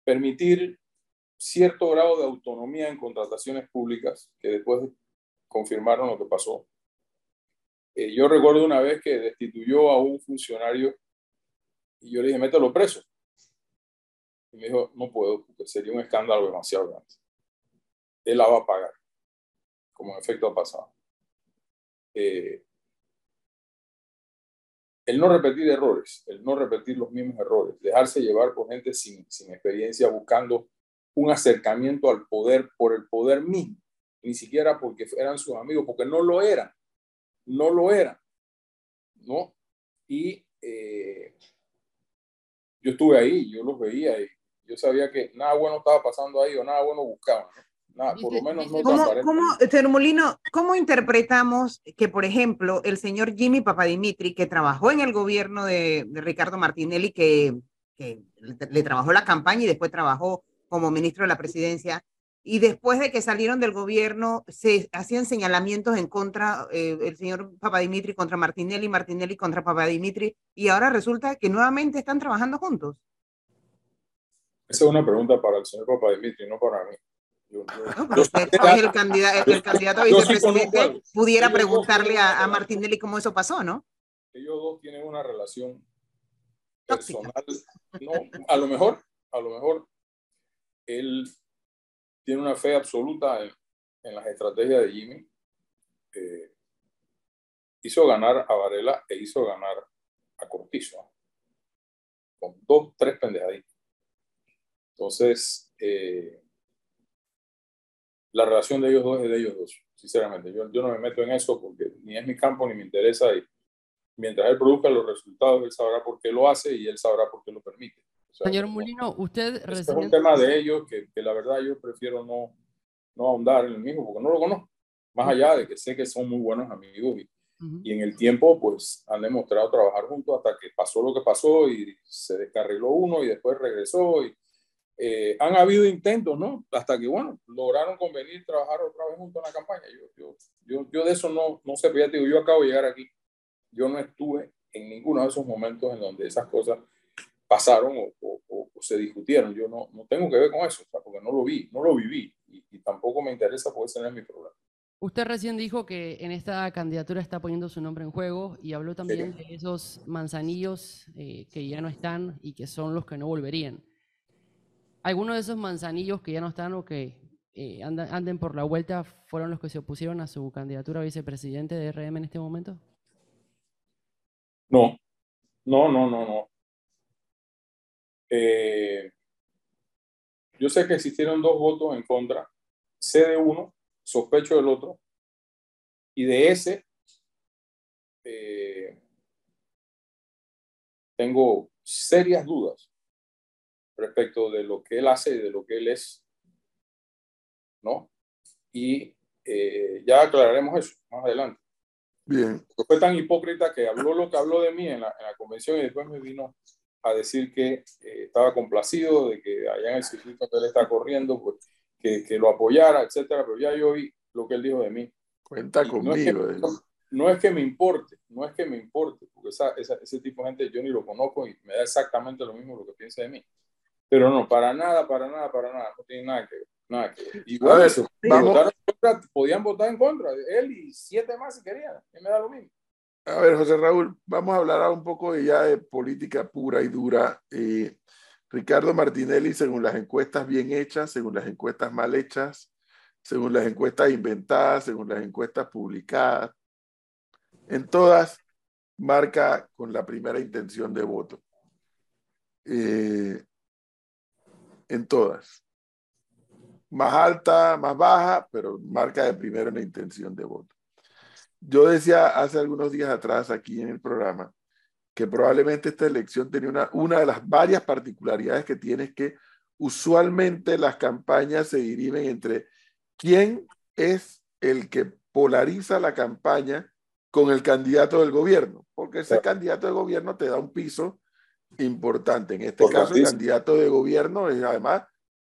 permitir cierto grado de autonomía en contrataciones públicas, que después confirmaron lo que pasó. Eh, yo recuerdo una vez que destituyó a un funcionario y yo le dije, mételo preso. Y me dijo, no puedo, porque sería un escándalo demasiado grande. Él la va a pagar, como en efecto ha pasado. Eh, el no repetir errores, el no repetir los mismos errores, dejarse llevar por gente sin, sin experiencia, buscando un acercamiento al poder por el poder mismo, ni siquiera porque eran sus amigos, porque no lo eran, no lo eran, ¿no? Y eh, yo estuve ahí, yo los veía y yo sabía que nada bueno estaba pasando ahí o nada bueno buscaban, ¿no? por lo menos no ¿Cómo, ¿cómo, ¿Cómo interpretamos que, por ejemplo, el señor Jimmy Papadimitri, que trabajó en el gobierno de, Ricardo Martinelli, que, que, le trabajó la campaña y después trabajó como ministro de la presidencia, y después de que salieron del gobierno, se hacían señalamientos en contra eh, el señor Papadimitri contra Martinelli, Martinelli contra Papadimitri, y ahora resulta que nuevamente están trabajando juntos? Esa es una pregunta para el señor Papadimitri, no para mí. Yo, el, candidato, el candidato a vicepresidente pudiera preguntarle a, a, Martinelli cómo eso pasó, ¿no? Ellos dos tienen una relación personal. No, a lo mejor, a lo mejor él tiene una fe absoluta en, en las estrategias de Jimmy. Eh, hizo ganar a Varela e hizo ganar a Cortizo. Con dos, tres pendejaditas. Entonces, eh, la relación de ellos dos es de ellos dos, sinceramente. Yo, yo no me meto en eso porque ni es mi campo ni me interesa y mientras él produzca los resultados, él sabrá por qué lo hace y él sabrá por qué lo permite. Señor Molino, usted Es un tema de ellos que, que, la verdad yo prefiero no, no ahondar en el mismo porque no lo conozco. Más allá de que sé que son muy buenos amigos y, y en el tiempo pues han demostrado trabajar juntos hasta que pasó lo que pasó y se descarriló uno y después regresó y eh, han habido intentos, ¿no? Hasta que, bueno, lograron convenir trabajar otra vez juntos en la campaña. Yo, yo, yo, yo de eso no, no sé, yo acabo de llegar aquí. Yo no estuve en ninguno de esos momentos en donde esas cosas pasaron o, o, se discutieron. Yo no, no tengo que ver con eso, porque no lo vi, no lo viví y, y tampoco me interesa porque ese no es mi problema. Usted recién dijo que en esta candidatura está poniendo su nombre en juego y habló también de esos manzanillos eh, que ya no están y que son los que no volverían. ¿Algunos de esos manzanillos que ya no están o que eh, anden por la vuelta fueron los que se opusieron a su candidatura a vicepresidente de RM en este momento? No, no, no, no, no. Eh, yo sé que existieron dos votos en contra. Sé de uno, sospecho del otro. Y de ese eh, tengo serias dudas respecto de lo que él hace y de lo que él es. ¿No? Y eh, ya aclararemos eso más adelante. Bien. fue tan hipócrita que habló lo que habló de mí en la, en la convención y después me vino a decir que eh, estaba complacido de que allá en el circuito que él está corriendo, pues que, que, lo apoyara, etcétera, pero ya yo oí lo que él dijo de mí. Cuenta conmigo. No es, que, no es, que, me importe, no es que me importe, porque esa, esa, ese tipo de gente yo ni lo conozco y me da exactamente lo mismo lo que piensa de mí. Pero no, para nada, para nada, para nada, no tiene nada que ver. Nada que ver. Igual, ver, eso, vamos. podían votar en contra él y siete más si querían, y me da lo mismo. A ver, José Raúl, vamos a hablar un poco de ya de política pura y dura. Eh, Ricardo Martinelli, según las encuestas bien hechas, según las encuestas mal hechas, según las encuestas inventadas, según las encuestas publicadas, en todas marca con la primera intención de voto. Eh, en todas. Más alta, más baja, pero marca de primero la intención de voto. Yo decía hace algunos días atrás aquí en el programa que probablemente esta elección tenía una, una de las varias particularidades que tiene es que usualmente las campañas se dirimen entre quién es el que polariza la campaña con el candidato del gobierno, porque ese candidato de gobierno te da un piso importante. En este caso, el candidato de gobierno es además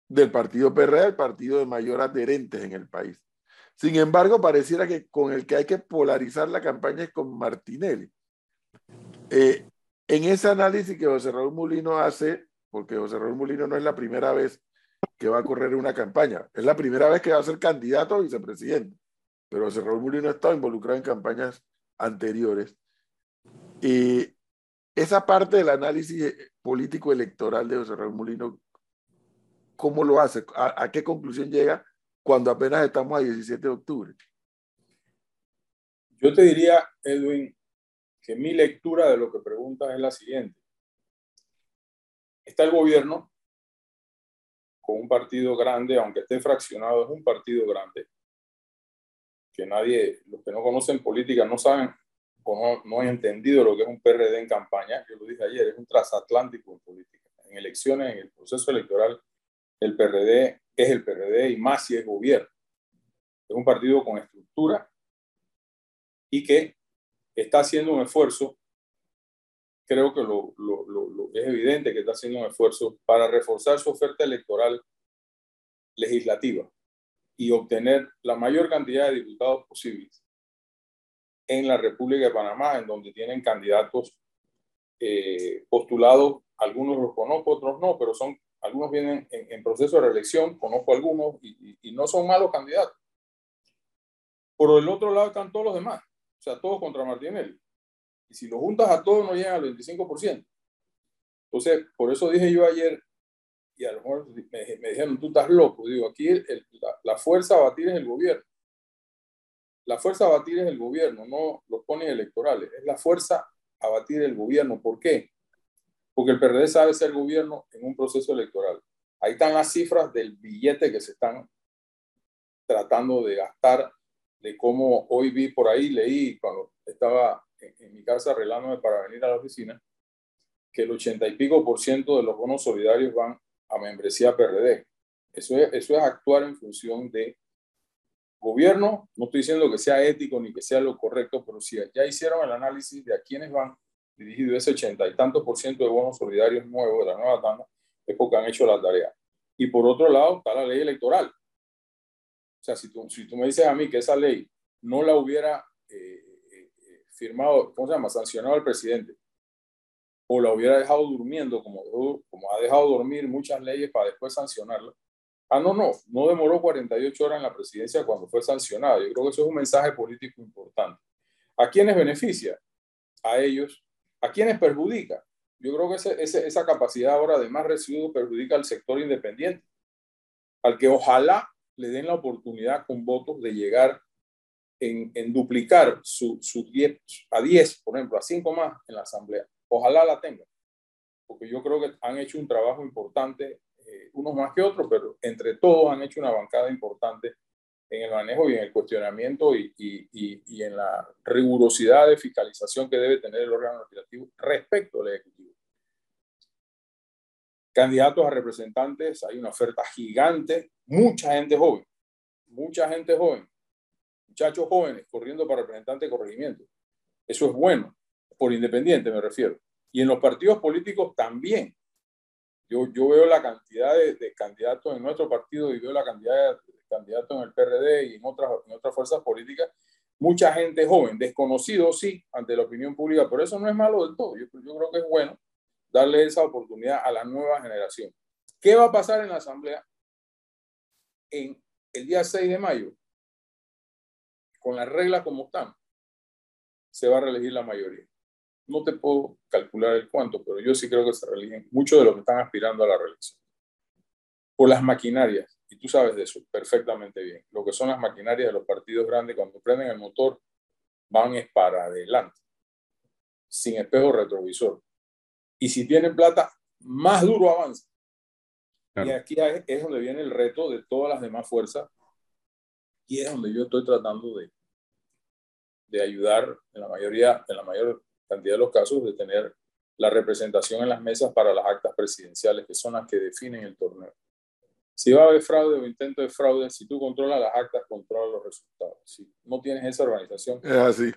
del partido PRD, el partido de mayor adherentes en el país. Sin embargo, pareciera que con el que hay que polarizar la campaña es con Martinelli. Eh, en ese análisis que José Raúl Mulino hace, porque José Raúl Mulino no es la primera vez que va a correr una campaña, es la primera vez que va a ser candidato a vicepresidente, pero José Raúl Mulino ha estado involucrado en campañas anteriores. Y esa parte del análisis político electoral de José Raúl Mulino, ¿cómo lo hace? ¿A, a qué conclusión llega cuando apenas estamos a 17 de octubre? Yo te diría, Edwin, que mi lectura de lo que preguntas es la siguiente. Está el gobierno con un partido grande, aunque esté fraccionado, es un partido grande, que nadie, los que no conocen política no saben o no, no han entendido lo que es un PRD en campaña. Yo lo dije ayer, es un transatlántico en política. En elecciones, en el proceso electoral, el PRD es el PRD y más si es gobierno. Es un partido con estructura y que está haciendo un esfuerzo, creo que lo, lo, lo, es evidente que está haciendo un esfuerzo para reforzar su oferta electoral legislativa y obtener la mayor cantidad de diputados posibles en la República de Panamá, en donde tienen candidatos eh, postulados, algunos los conozco, otros no, pero son algunos vienen en, proceso de reelección, conozco algunos y, y, no son malos candidatos. Por el otro lado están todos los demás, o sea, todos contra Martinelli. Y si lo juntas a todos, no llegan al 25%. Entonces, por eso dije yo ayer, y a lo mejor me, me dijeron, tú estás loco. Digo, aquí la, fuerza a batir es el gobierno. La fuerza a batir es el gobierno, no los ponen electorales. Es la fuerza a batir el gobierno. ¿Por qué? Porque el PRD sabe ser gobierno en un proceso electoral. Ahí están las cifras del billete que se están tratando de gastar, de cómo hoy vi por ahí, leí cuando estaba en, mi casa arreglándome para venir a la oficina, que el 80 y pico por ciento de los bonos solidarios van a membresía PRD. Eso es, eso es actuar en función de gobierno. No estoy diciendo que sea ético ni que sea lo correcto, pero si ya hicieron el análisis de a quiénes van dirigido ese 80 y tantos por ciento de bonos solidarios nuevos de la nueva tanda, es porque han hecho la tarea. Y por otro lado está la ley electoral. O sea, si tú, si tú me dices a mí que esa ley no la hubiera eh, eh, firmado, ¿cómo se llama? Sancionado el presidente, o la hubiera dejado durmiendo, como, como ha dejado dormir muchas leyes para después sancionarla. Ah, no, no, no demoró 48 horas en la presidencia cuando fue sancionada. Yo creo que eso es un mensaje político importante. ¿A quiénes beneficia? A ellos. ¿A quiénes perjudica? Yo creo que ese, esa capacidad ahora de más residuos perjudica al sector independiente, al que ojalá le den la oportunidad con votos de llegar en, duplicar su, su 10, a 10, por ejemplo, a 5 más en la Asamblea. Ojalá la tengan, porque yo creo que han hecho un trabajo importante, eh, unos más que otros, pero entre todos han hecho una bancada importante en el manejo y en el cuestionamiento y, y, y, en la rigurosidad de fiscalización que debe tener el órgano legislativo respecto al Ejecutivo. Candidatos a representantes, hay una oferta gigante, mucha gente joven, mucha gente joven muchachos jóvenes corriendo para representante de corregimiento. Eso es bueno, por independiente me refiero. Y en los partidos políticos también. Yo, yo veo la cantidad de, candidatos en nuestro partido y veo la cantidad de candidatos en el PRD y en otras, otras fuerzas políticas. Mucha gente joven, desconocido, sí, ante la opinión pública, pero eso no es malo del todo. Yo, yo creo que es bueno darle esa oportunidad a la nueva generación. ¿Qué va a pasar en la Asamblea en el día 6 de mayo? con las reglas como están, se va a reelegir la mayoría. No te puedo calcular el cuánto, pero yo sí creo que se reeligen muchos de los que están aspirando a la reelección. Por las maquinarias, y tú sabes de eso perfectamente bien, lo que son las maquinarias de los partidos grandes, cuando prenden el motor, van es para adelante, sin espejo retrovisor. Y si tienen plata, más duro avanza. Y aquí es donde viene el reto de todas las demás fuerzas y es donde yo estoy tratando de, de ayudar en la mayoría, en la mayor cantidad de los casos, de tener la representación en las mesas para las actas presidenciales, que son las que definen el torneo. Si va a haber fraude o intento de fraude, si tú controlas las actas, controlas los resultados. Si no tienes esa organización. Es así.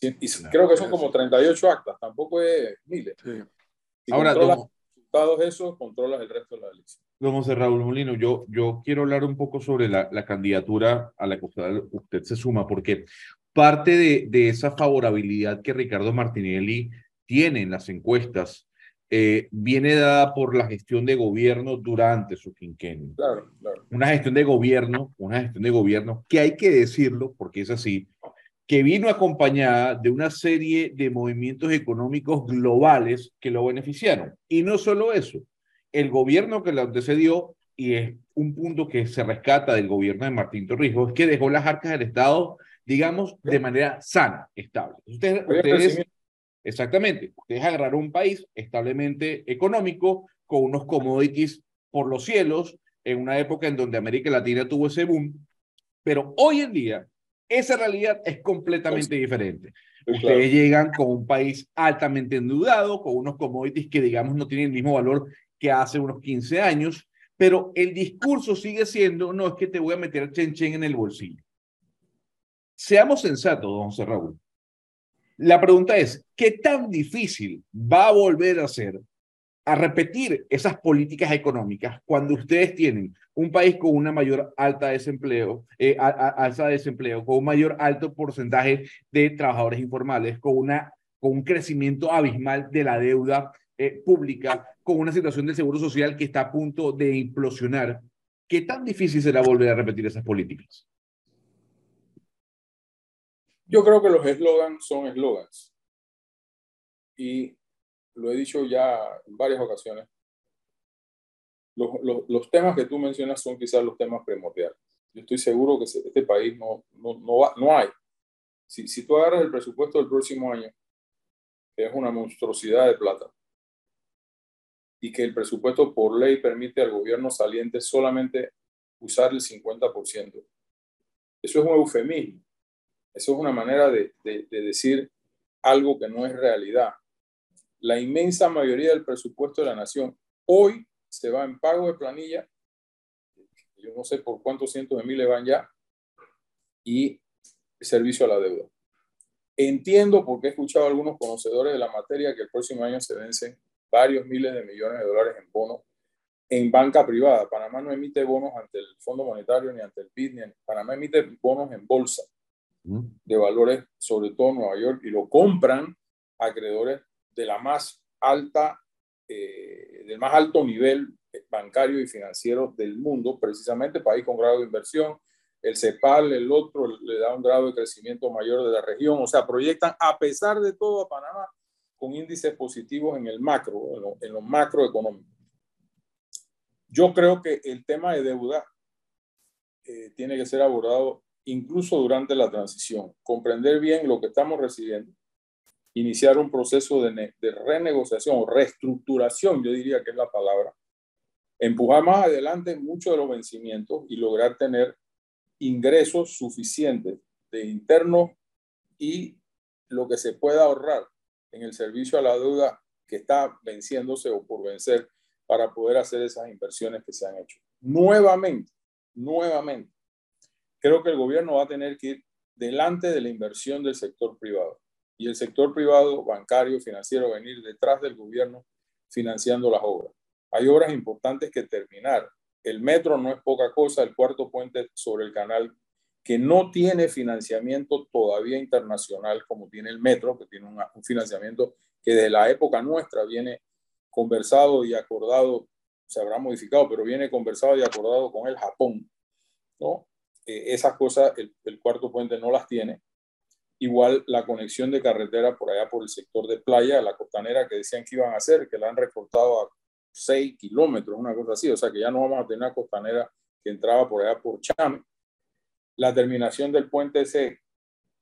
Y, creo que son como 38 actas, tampoco es miles. Si Ahora, controlas los resultados esos, controlas el resto de la elección. Don José Raúl Molino, yo, yo quiero hablar un poco sobre la, la candidatura a la que usted, se suma, porque parte de, de, esa favorabilidad que Ricardo Martinelli tiene en las encuestas eh, viene dada por la gestión de gobierno durante su quinquenio. Claro, claro. Una gestión de gobierno, una gestión de gobierno que hay que decirlo, porque es así, que vino acompañada de una serie de movimientos económicos globales que lo beneficiaron. Y no solo eso, el gobierno que le antecedió, y es un punto que se rescata del gobierno de Martín Torrijos, es que dejó las arcas del Estado, digamos, de manera sana, estable. Ustedes, ustedes exactamente, ustedes agarraron un país establemente económico, con unos commodities por los cielos, en una época en donde América Latina tuvo ese boom, pero hoy en día esa realidad es completamente diferente. Ustedes llegan con un país altamente endeudado, con unos commodities que, digamos, no tienen el mismo valor que hace unos 15 años, pero el discurso sigue siendo, no es que te voy a meter chen chen en el bolsillo. Seamos sensatos, don José Raúl. La pregunta es, ¿qué tan difícil va a volver a ser a repetir esas políticas económicas cuando ustedes tienen un país con una mayor alta desempleo, eh, alta desempleo, con un mayor alto porcentaje de trabajadores informales, con, una, con un crecimiento abismal de la deuda eh, pública con una situación del seguro social que está a punto de implosionar, ¿qué tan difícil será volver a repetir esas políticas? Yo creo que los eslogans son eslogans. Y lo he dicho ya en varias ocasiones. Los, los, los, temas que tú mencionas son quizás los temas primordiales. Yo estoy seguro que este país no, no, no, no hay. Si, si tú agarras el presupuesto del próximo año, que es una monstruosidad de plata, y que el presupuesto por ley permite al gobierno saliente solamente usar el 50%. Eso es un eufemismo. Eso es una manera de, de, decir algo que no es realidad. La inmensa mayoría del presupuesto de la nación hoy se va en pago de planilla, yo no sé por cuántos cientos de miles van ya, y servicio a la deuda. Entiendo, porque he escuchado a algunos conocedores de la materia, que el próximo año se vencen varios miles de millones de dólares en bonos en banca privada. Panamá no emite bonos ante el Fondo Monetario ni ante el BID, ni Panamá emite bonos en bolsa de valores, sobre todo en Nueva York, y lo compran acreedores de la más alta, eh, del más alto nivel bancario y financiero del mundo, precisamente país con grado de inversión. El CEPAL, el otro, le da un grado de crecimiento mayor de la región. O sea, proyectan, a pesar de todo, a Panamá con índices positivos en el macro, en lo, en macroeconómico. Yo creo que el tema de deuda eh, tiene que ser abordado incluso durante la transición, comprender bien lo que estamos recibiendo, iniciar un proceso de, renegociación o reestructuración, yo diría que es la palabra, empujar más adelante muchos de los vencimientos y lograr tener ingresos suficientes de internos y lo que se pueda ahorrar en el servicio a la deuda que está venciéndose o por vencer para poder hacer esas inversiones que se han hecho. Nuevamente, nuevamente, creo que el gobierno va a tener que ir delante de la inversión del sector privado y el sector privado, bancario, financiero, venir detrás del gobierno financiando las obras. Hay obras importantes que terminar. El metro no es poca cosa, el cuarto puente sobre el canal que no tiene financiamiento todavía internacional como tiene el metro, que tiene un financiamiento que desde la época nuestra viene conversado y acordado, se habrá modificado, pero viene conversado y acordado con el Japón, ¿no? Eh, esas cosas el, el, cuarto puente no las tiene. Igual la conexión de carretera por allá por el sector de playa, la costanera que decían que iban a hacer, que la han recortado a 6 kilómetros, una cosa así, o sea que ya no vamos a tener una costanera que entraba por allá por Chame. La terminación del puente ese,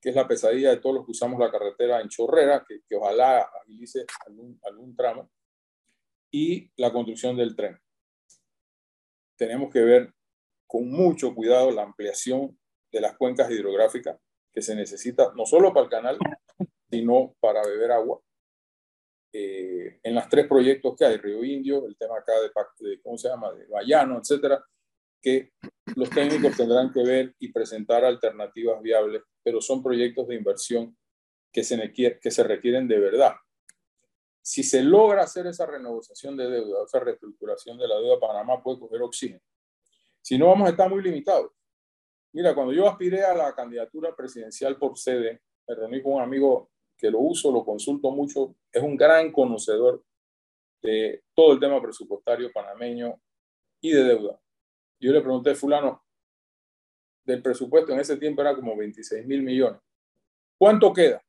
que es la pesadilla de todos los que usamos la carretera en Chorrera, que, que ojalá agilice algún, algún tramo y la construcción del tren. Tenemos que ver con mucho cuidado la ampliación de las cuencas hidrográficas que se necesita no solo para el canal, sino para beber agua. Eh, en los tres proyectos que hay, Río Indio, el tema acá de, de ¿cómo se llama?, de Bayano, etcétera, que los técnicos tendrán que ver y presentar alternativas viables, pero son proyectos de inversión que se, que se requieren de verdad si se logra hacer esa renegociación de deuda, esa reestructuración de la deuda, Panamá puede coger oxígeno. Si no, vamos a estar muy limitados. Mira, cuando yo aspiré a la candidatura presidencial por sede, me reuní con un amigo que lo uso, lo consulto mucho, es un gran conocedor de todo el tema presupuestario panameño y de deuda. Yo le pregunté, fulano, del presupuesto en ese tiempo era como 26 mil millones. ¿Cuánto queda?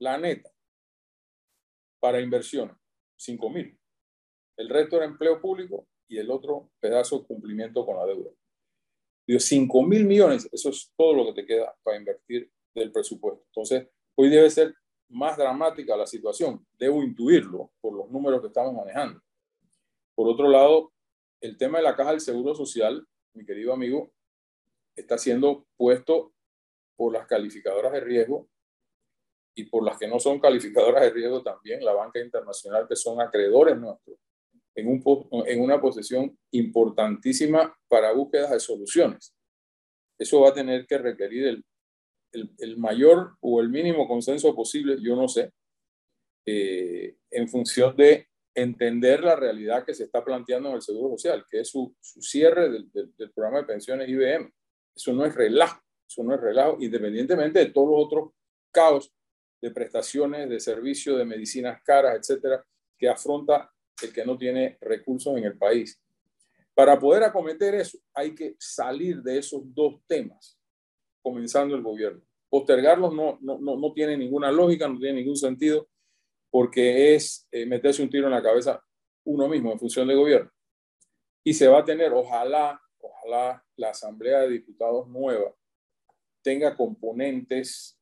La neta para inversiones, 5 mil. El resto era empleo público y el otro pedazo cumplimiento con la deuda. Digo, 5 mil millones, eso es todo lo que te queda para invertir del presupuesto. Entonces, hoy debe ser más dramática la situación. Debo intuirlo por los números que estamos manejando. Por otro lado, el tema de la caja del Seguro Social, mi querido amigo, está siendo puesto por las calificadoras de riesgo y por las que no son calificadoras de riesgo también, la banca internacional, que son acreedores nuestros, en, un, en una posición importantísima para búsquedas de soluciones. Eso va a tener que requerir el, mayor o el mínimo consenso posible, yo no sé, eh, en función de entender la realidad que se está planteando en el Seguro Social, que es su, cierre del, del, del, programa de pensiones IBM. Eso no es relajo, eso no es relajo, independientemente de todos los otros caos de prestaciones, de servicios, de medicinas caras, etcétera, que afronta el que no tiene recursos en el país. Para poder acometer eso, hay que salir de esos dos temas, comenzando el gobierno. Postergarlos no, no, no, no tiene ninguna lógica, no tiene ningún sentido, porque es eh, meterse un tiro en la cabeza uno mismo en función de gobierno. Y se va a tener, ojalá, ojalá la Asamblea de Diputados nueva tenga componentes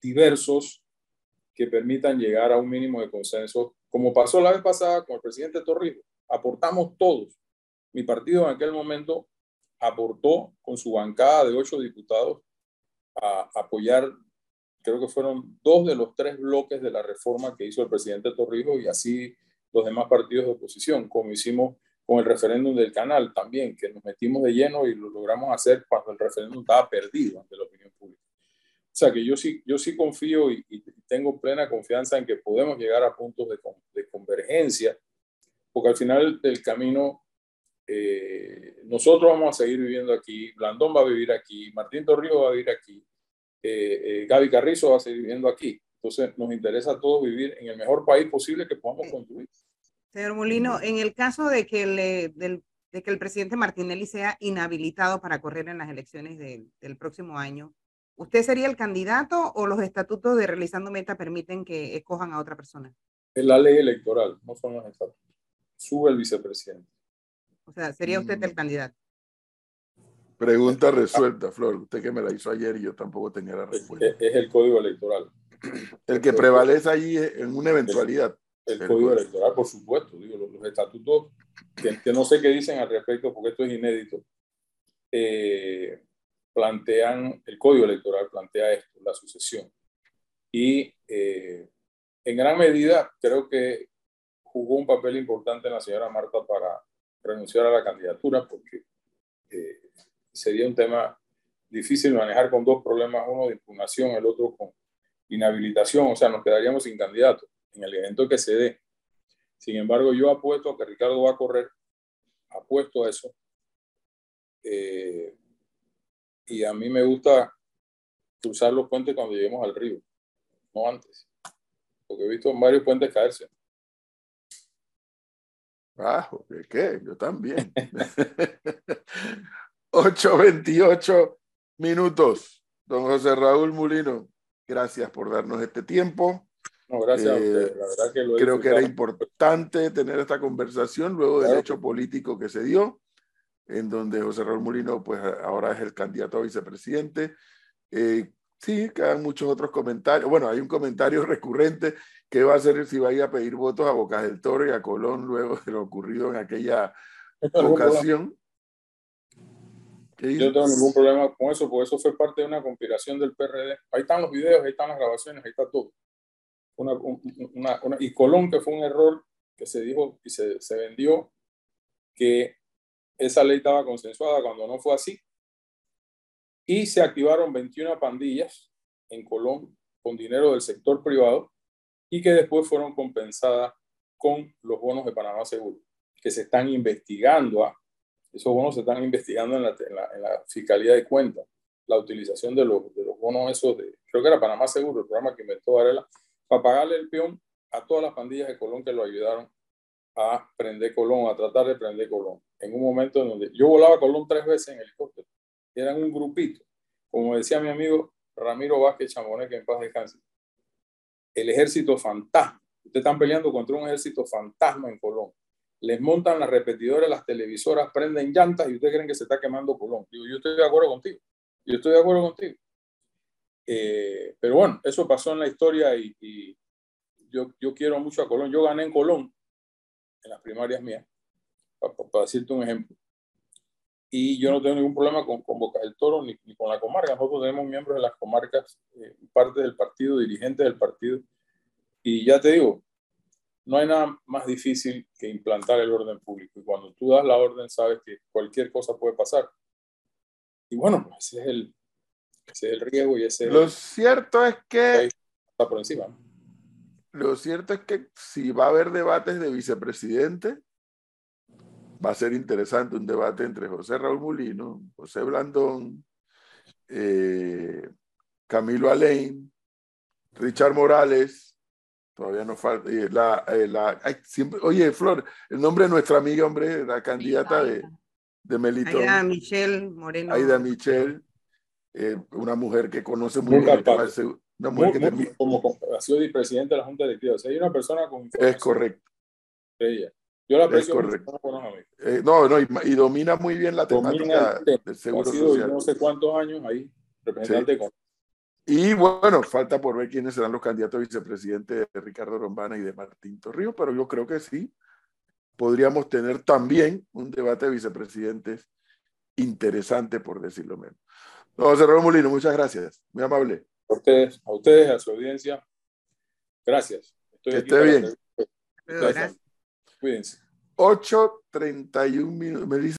diversos que permitan llegar a un mínimo de consenso, como pasó la vez pasada con el presidente Torrijos. Aportamos todos. Mi partido en aquel momento aportó con su bancada de ocho diputados a apoyar creo que fueron dos de los tres bloques de la reforma que hizo el presidente Torrijos y así los demás partidos de oposición, como hicimos con el referéndum del canal también, que nos metimos de lleno y lo logramos hacer cuando el referéndum estaba perdido ante la opinión pública. O sea que yo sí, yo sí confío y, tengo plena confianza en que podemos llegar a puntos de, de convergencia, porque al final del camino eh, nosotros vamos a seguir viviendo aquí, Blandón va a vivir aquí, Martín Torrijos va a vivir aquí, eh, eh, Gaby Carrizo va a seguir viviendo aquí. Entonces nos interesa a todos vivir en el mejor país posible que podamos construir. Señor Molino, en el caso de que, del, de que el presidente Martinelli sea inhabilitado para correr en las elecciones del próximo año, ¿usted sería el candidato o los estatutos de Realizando Meta permiten que escojan a otra persona? Es la ley electoral, no son los estatutos. Sube el vicepresidente. O sea, ¿sería usted el mm. candidato? Pregunta resuelta, Flor. Usted que me la hizo ayer y yo tampoco tenía la respuesta. Es, el código electoral. El que prevalece allí en una eventualidad. El, código electoral, por supuesto. Digo, los, estatutos, que, no sé qué dicen al respecto, porque esto es inédito, eh, plantean, el código electoral plantea esto, la sucesión. Y eh, en gran medida creo que jugó un papel importante la señora Marta para renunciar a la candidatura, porque eh, sería un tema difícil manejar con dos problemas, uno de impugnación, el otro con inhabilitación, o sea, nos quedaríamos sin candidato en el evento que se dé. Sin embargo, yo apuesto a que Ricardo va a correr, apuesto a eso. Eh, y a mí me gusta cruzar los puentes cuando lleguemos al río, no antes, porque he visto varios puentes caerse. Bajo, ¿qué qué? Yo también. 8.28 minutos. Don José Raúl Mulino, gracias por darnos este tiempo. No, gracias a usted. La verdad que lo creo que era importante tener esta conversación luego del hecho político que se dio, en donde José Raúl Mulino pues ahora es el candidato a vicepresidente. Eh, sí, quedan muchos otros comentarios. Bueno, hay un comentario recurrente que va a ser si vaya a pedir votos a Bocas del Toro y a Colón luego de lo ocurrido en aquella ocasión. Yo no tengo ningún problema con eso, porque eso fue parte de una conspiración del PRD. Ahí están los videos, ahí están las grabaciones, ahí está todo. Una, una, una, y Colón, que fue un error que se dijo y se, se vendió, que esa ley estaba consensuada cuando no fue así. Y se activaron 21 pandillas en Colón con dinero del sector privado y que después fueron compensadas con los bonos de Panamá Seguro, que se están investigando a esos bonos se están investigando en la, en la, Fiscalía de Cuentas, la utilización de los, de los bonos esos de, creo que era Panamá Seguro, el programa que inventó Varela, para pagarle el peón a todas las pandillas de Colón que lo ayudaron a prender Colón, a tratar de prender Colón. En un momento en donde yo volaba Colón tres veces en helicóptero, eran un grupito, como decía mi amigo Ramiro Vázquez Chamoné, que en paz descanse, el ejército fantasma. Ustedes están peleando contra un ejército fantasma en Colón les montan las repetidoras, las televisoras, prenden llantas y ustedes creen que se está quemando Colón. Digo, yo estoy de acuerdo contigo. Yo estoy de acuerdo contigo. Eh, pero bueno, eso pasó en la historia y, yo, yo, quiero mucho a Colón. Yo gané en Colón, en las primarias mías, para, decirte un ejemplo. Y yo no tengo ningún problema con, con Boca del Toro ni, con la comarca. Nosotros tenemos miembros de las comarcas, eh, parte del partido, dirigentes del partido. Y ya te digo, no hay nada más difícil que implantar el orden público. Y cuando tú das la orden, sabes que cualquier cosa puede pasar. Y bueno, pues ese es el, ese es el riesgo y ese Lo cierto es que... Está por encima. Lo cierto es que si va a haber debates de vicepresidente, va a ser interesante un debate entre José Raúl Mulino, José Blandón, eh, Camilo Alain, Richard Morales, Todavía nos falta. La, eh, la, siempre, oye, Flor, el nombre de nuestra amiga, hombre, la candidata de, de Melitón. Aida Michelle Moreno. Aida Michelle, eh, una mujer que conoce muy bien. Una mujer que muy, como, ha sido presidente de la Junta Directiva. O sea, hay una persona con Es correcto. Ella. Yo la aprecio es correcto. Eh, no, no, y, y, domina muy bien la temática del seguro social. No sé cuántos años ahí, representante sí. con y bueno, falta por ver quiénes serán los candidatos a vicepresidente de Ricardo Rombana y de Martín Torrijos, pero yo creo que sí. Podríamos tener también un debate de vicepresidentes interesante, por decirlo menos. No, José Molino, muchas gracias. Muy amable. A ustedes, a ustedes, a su audiencia. Gracias. Estoy que esté bien. Gracias. Cuídense. 8.31 minutos. Me dice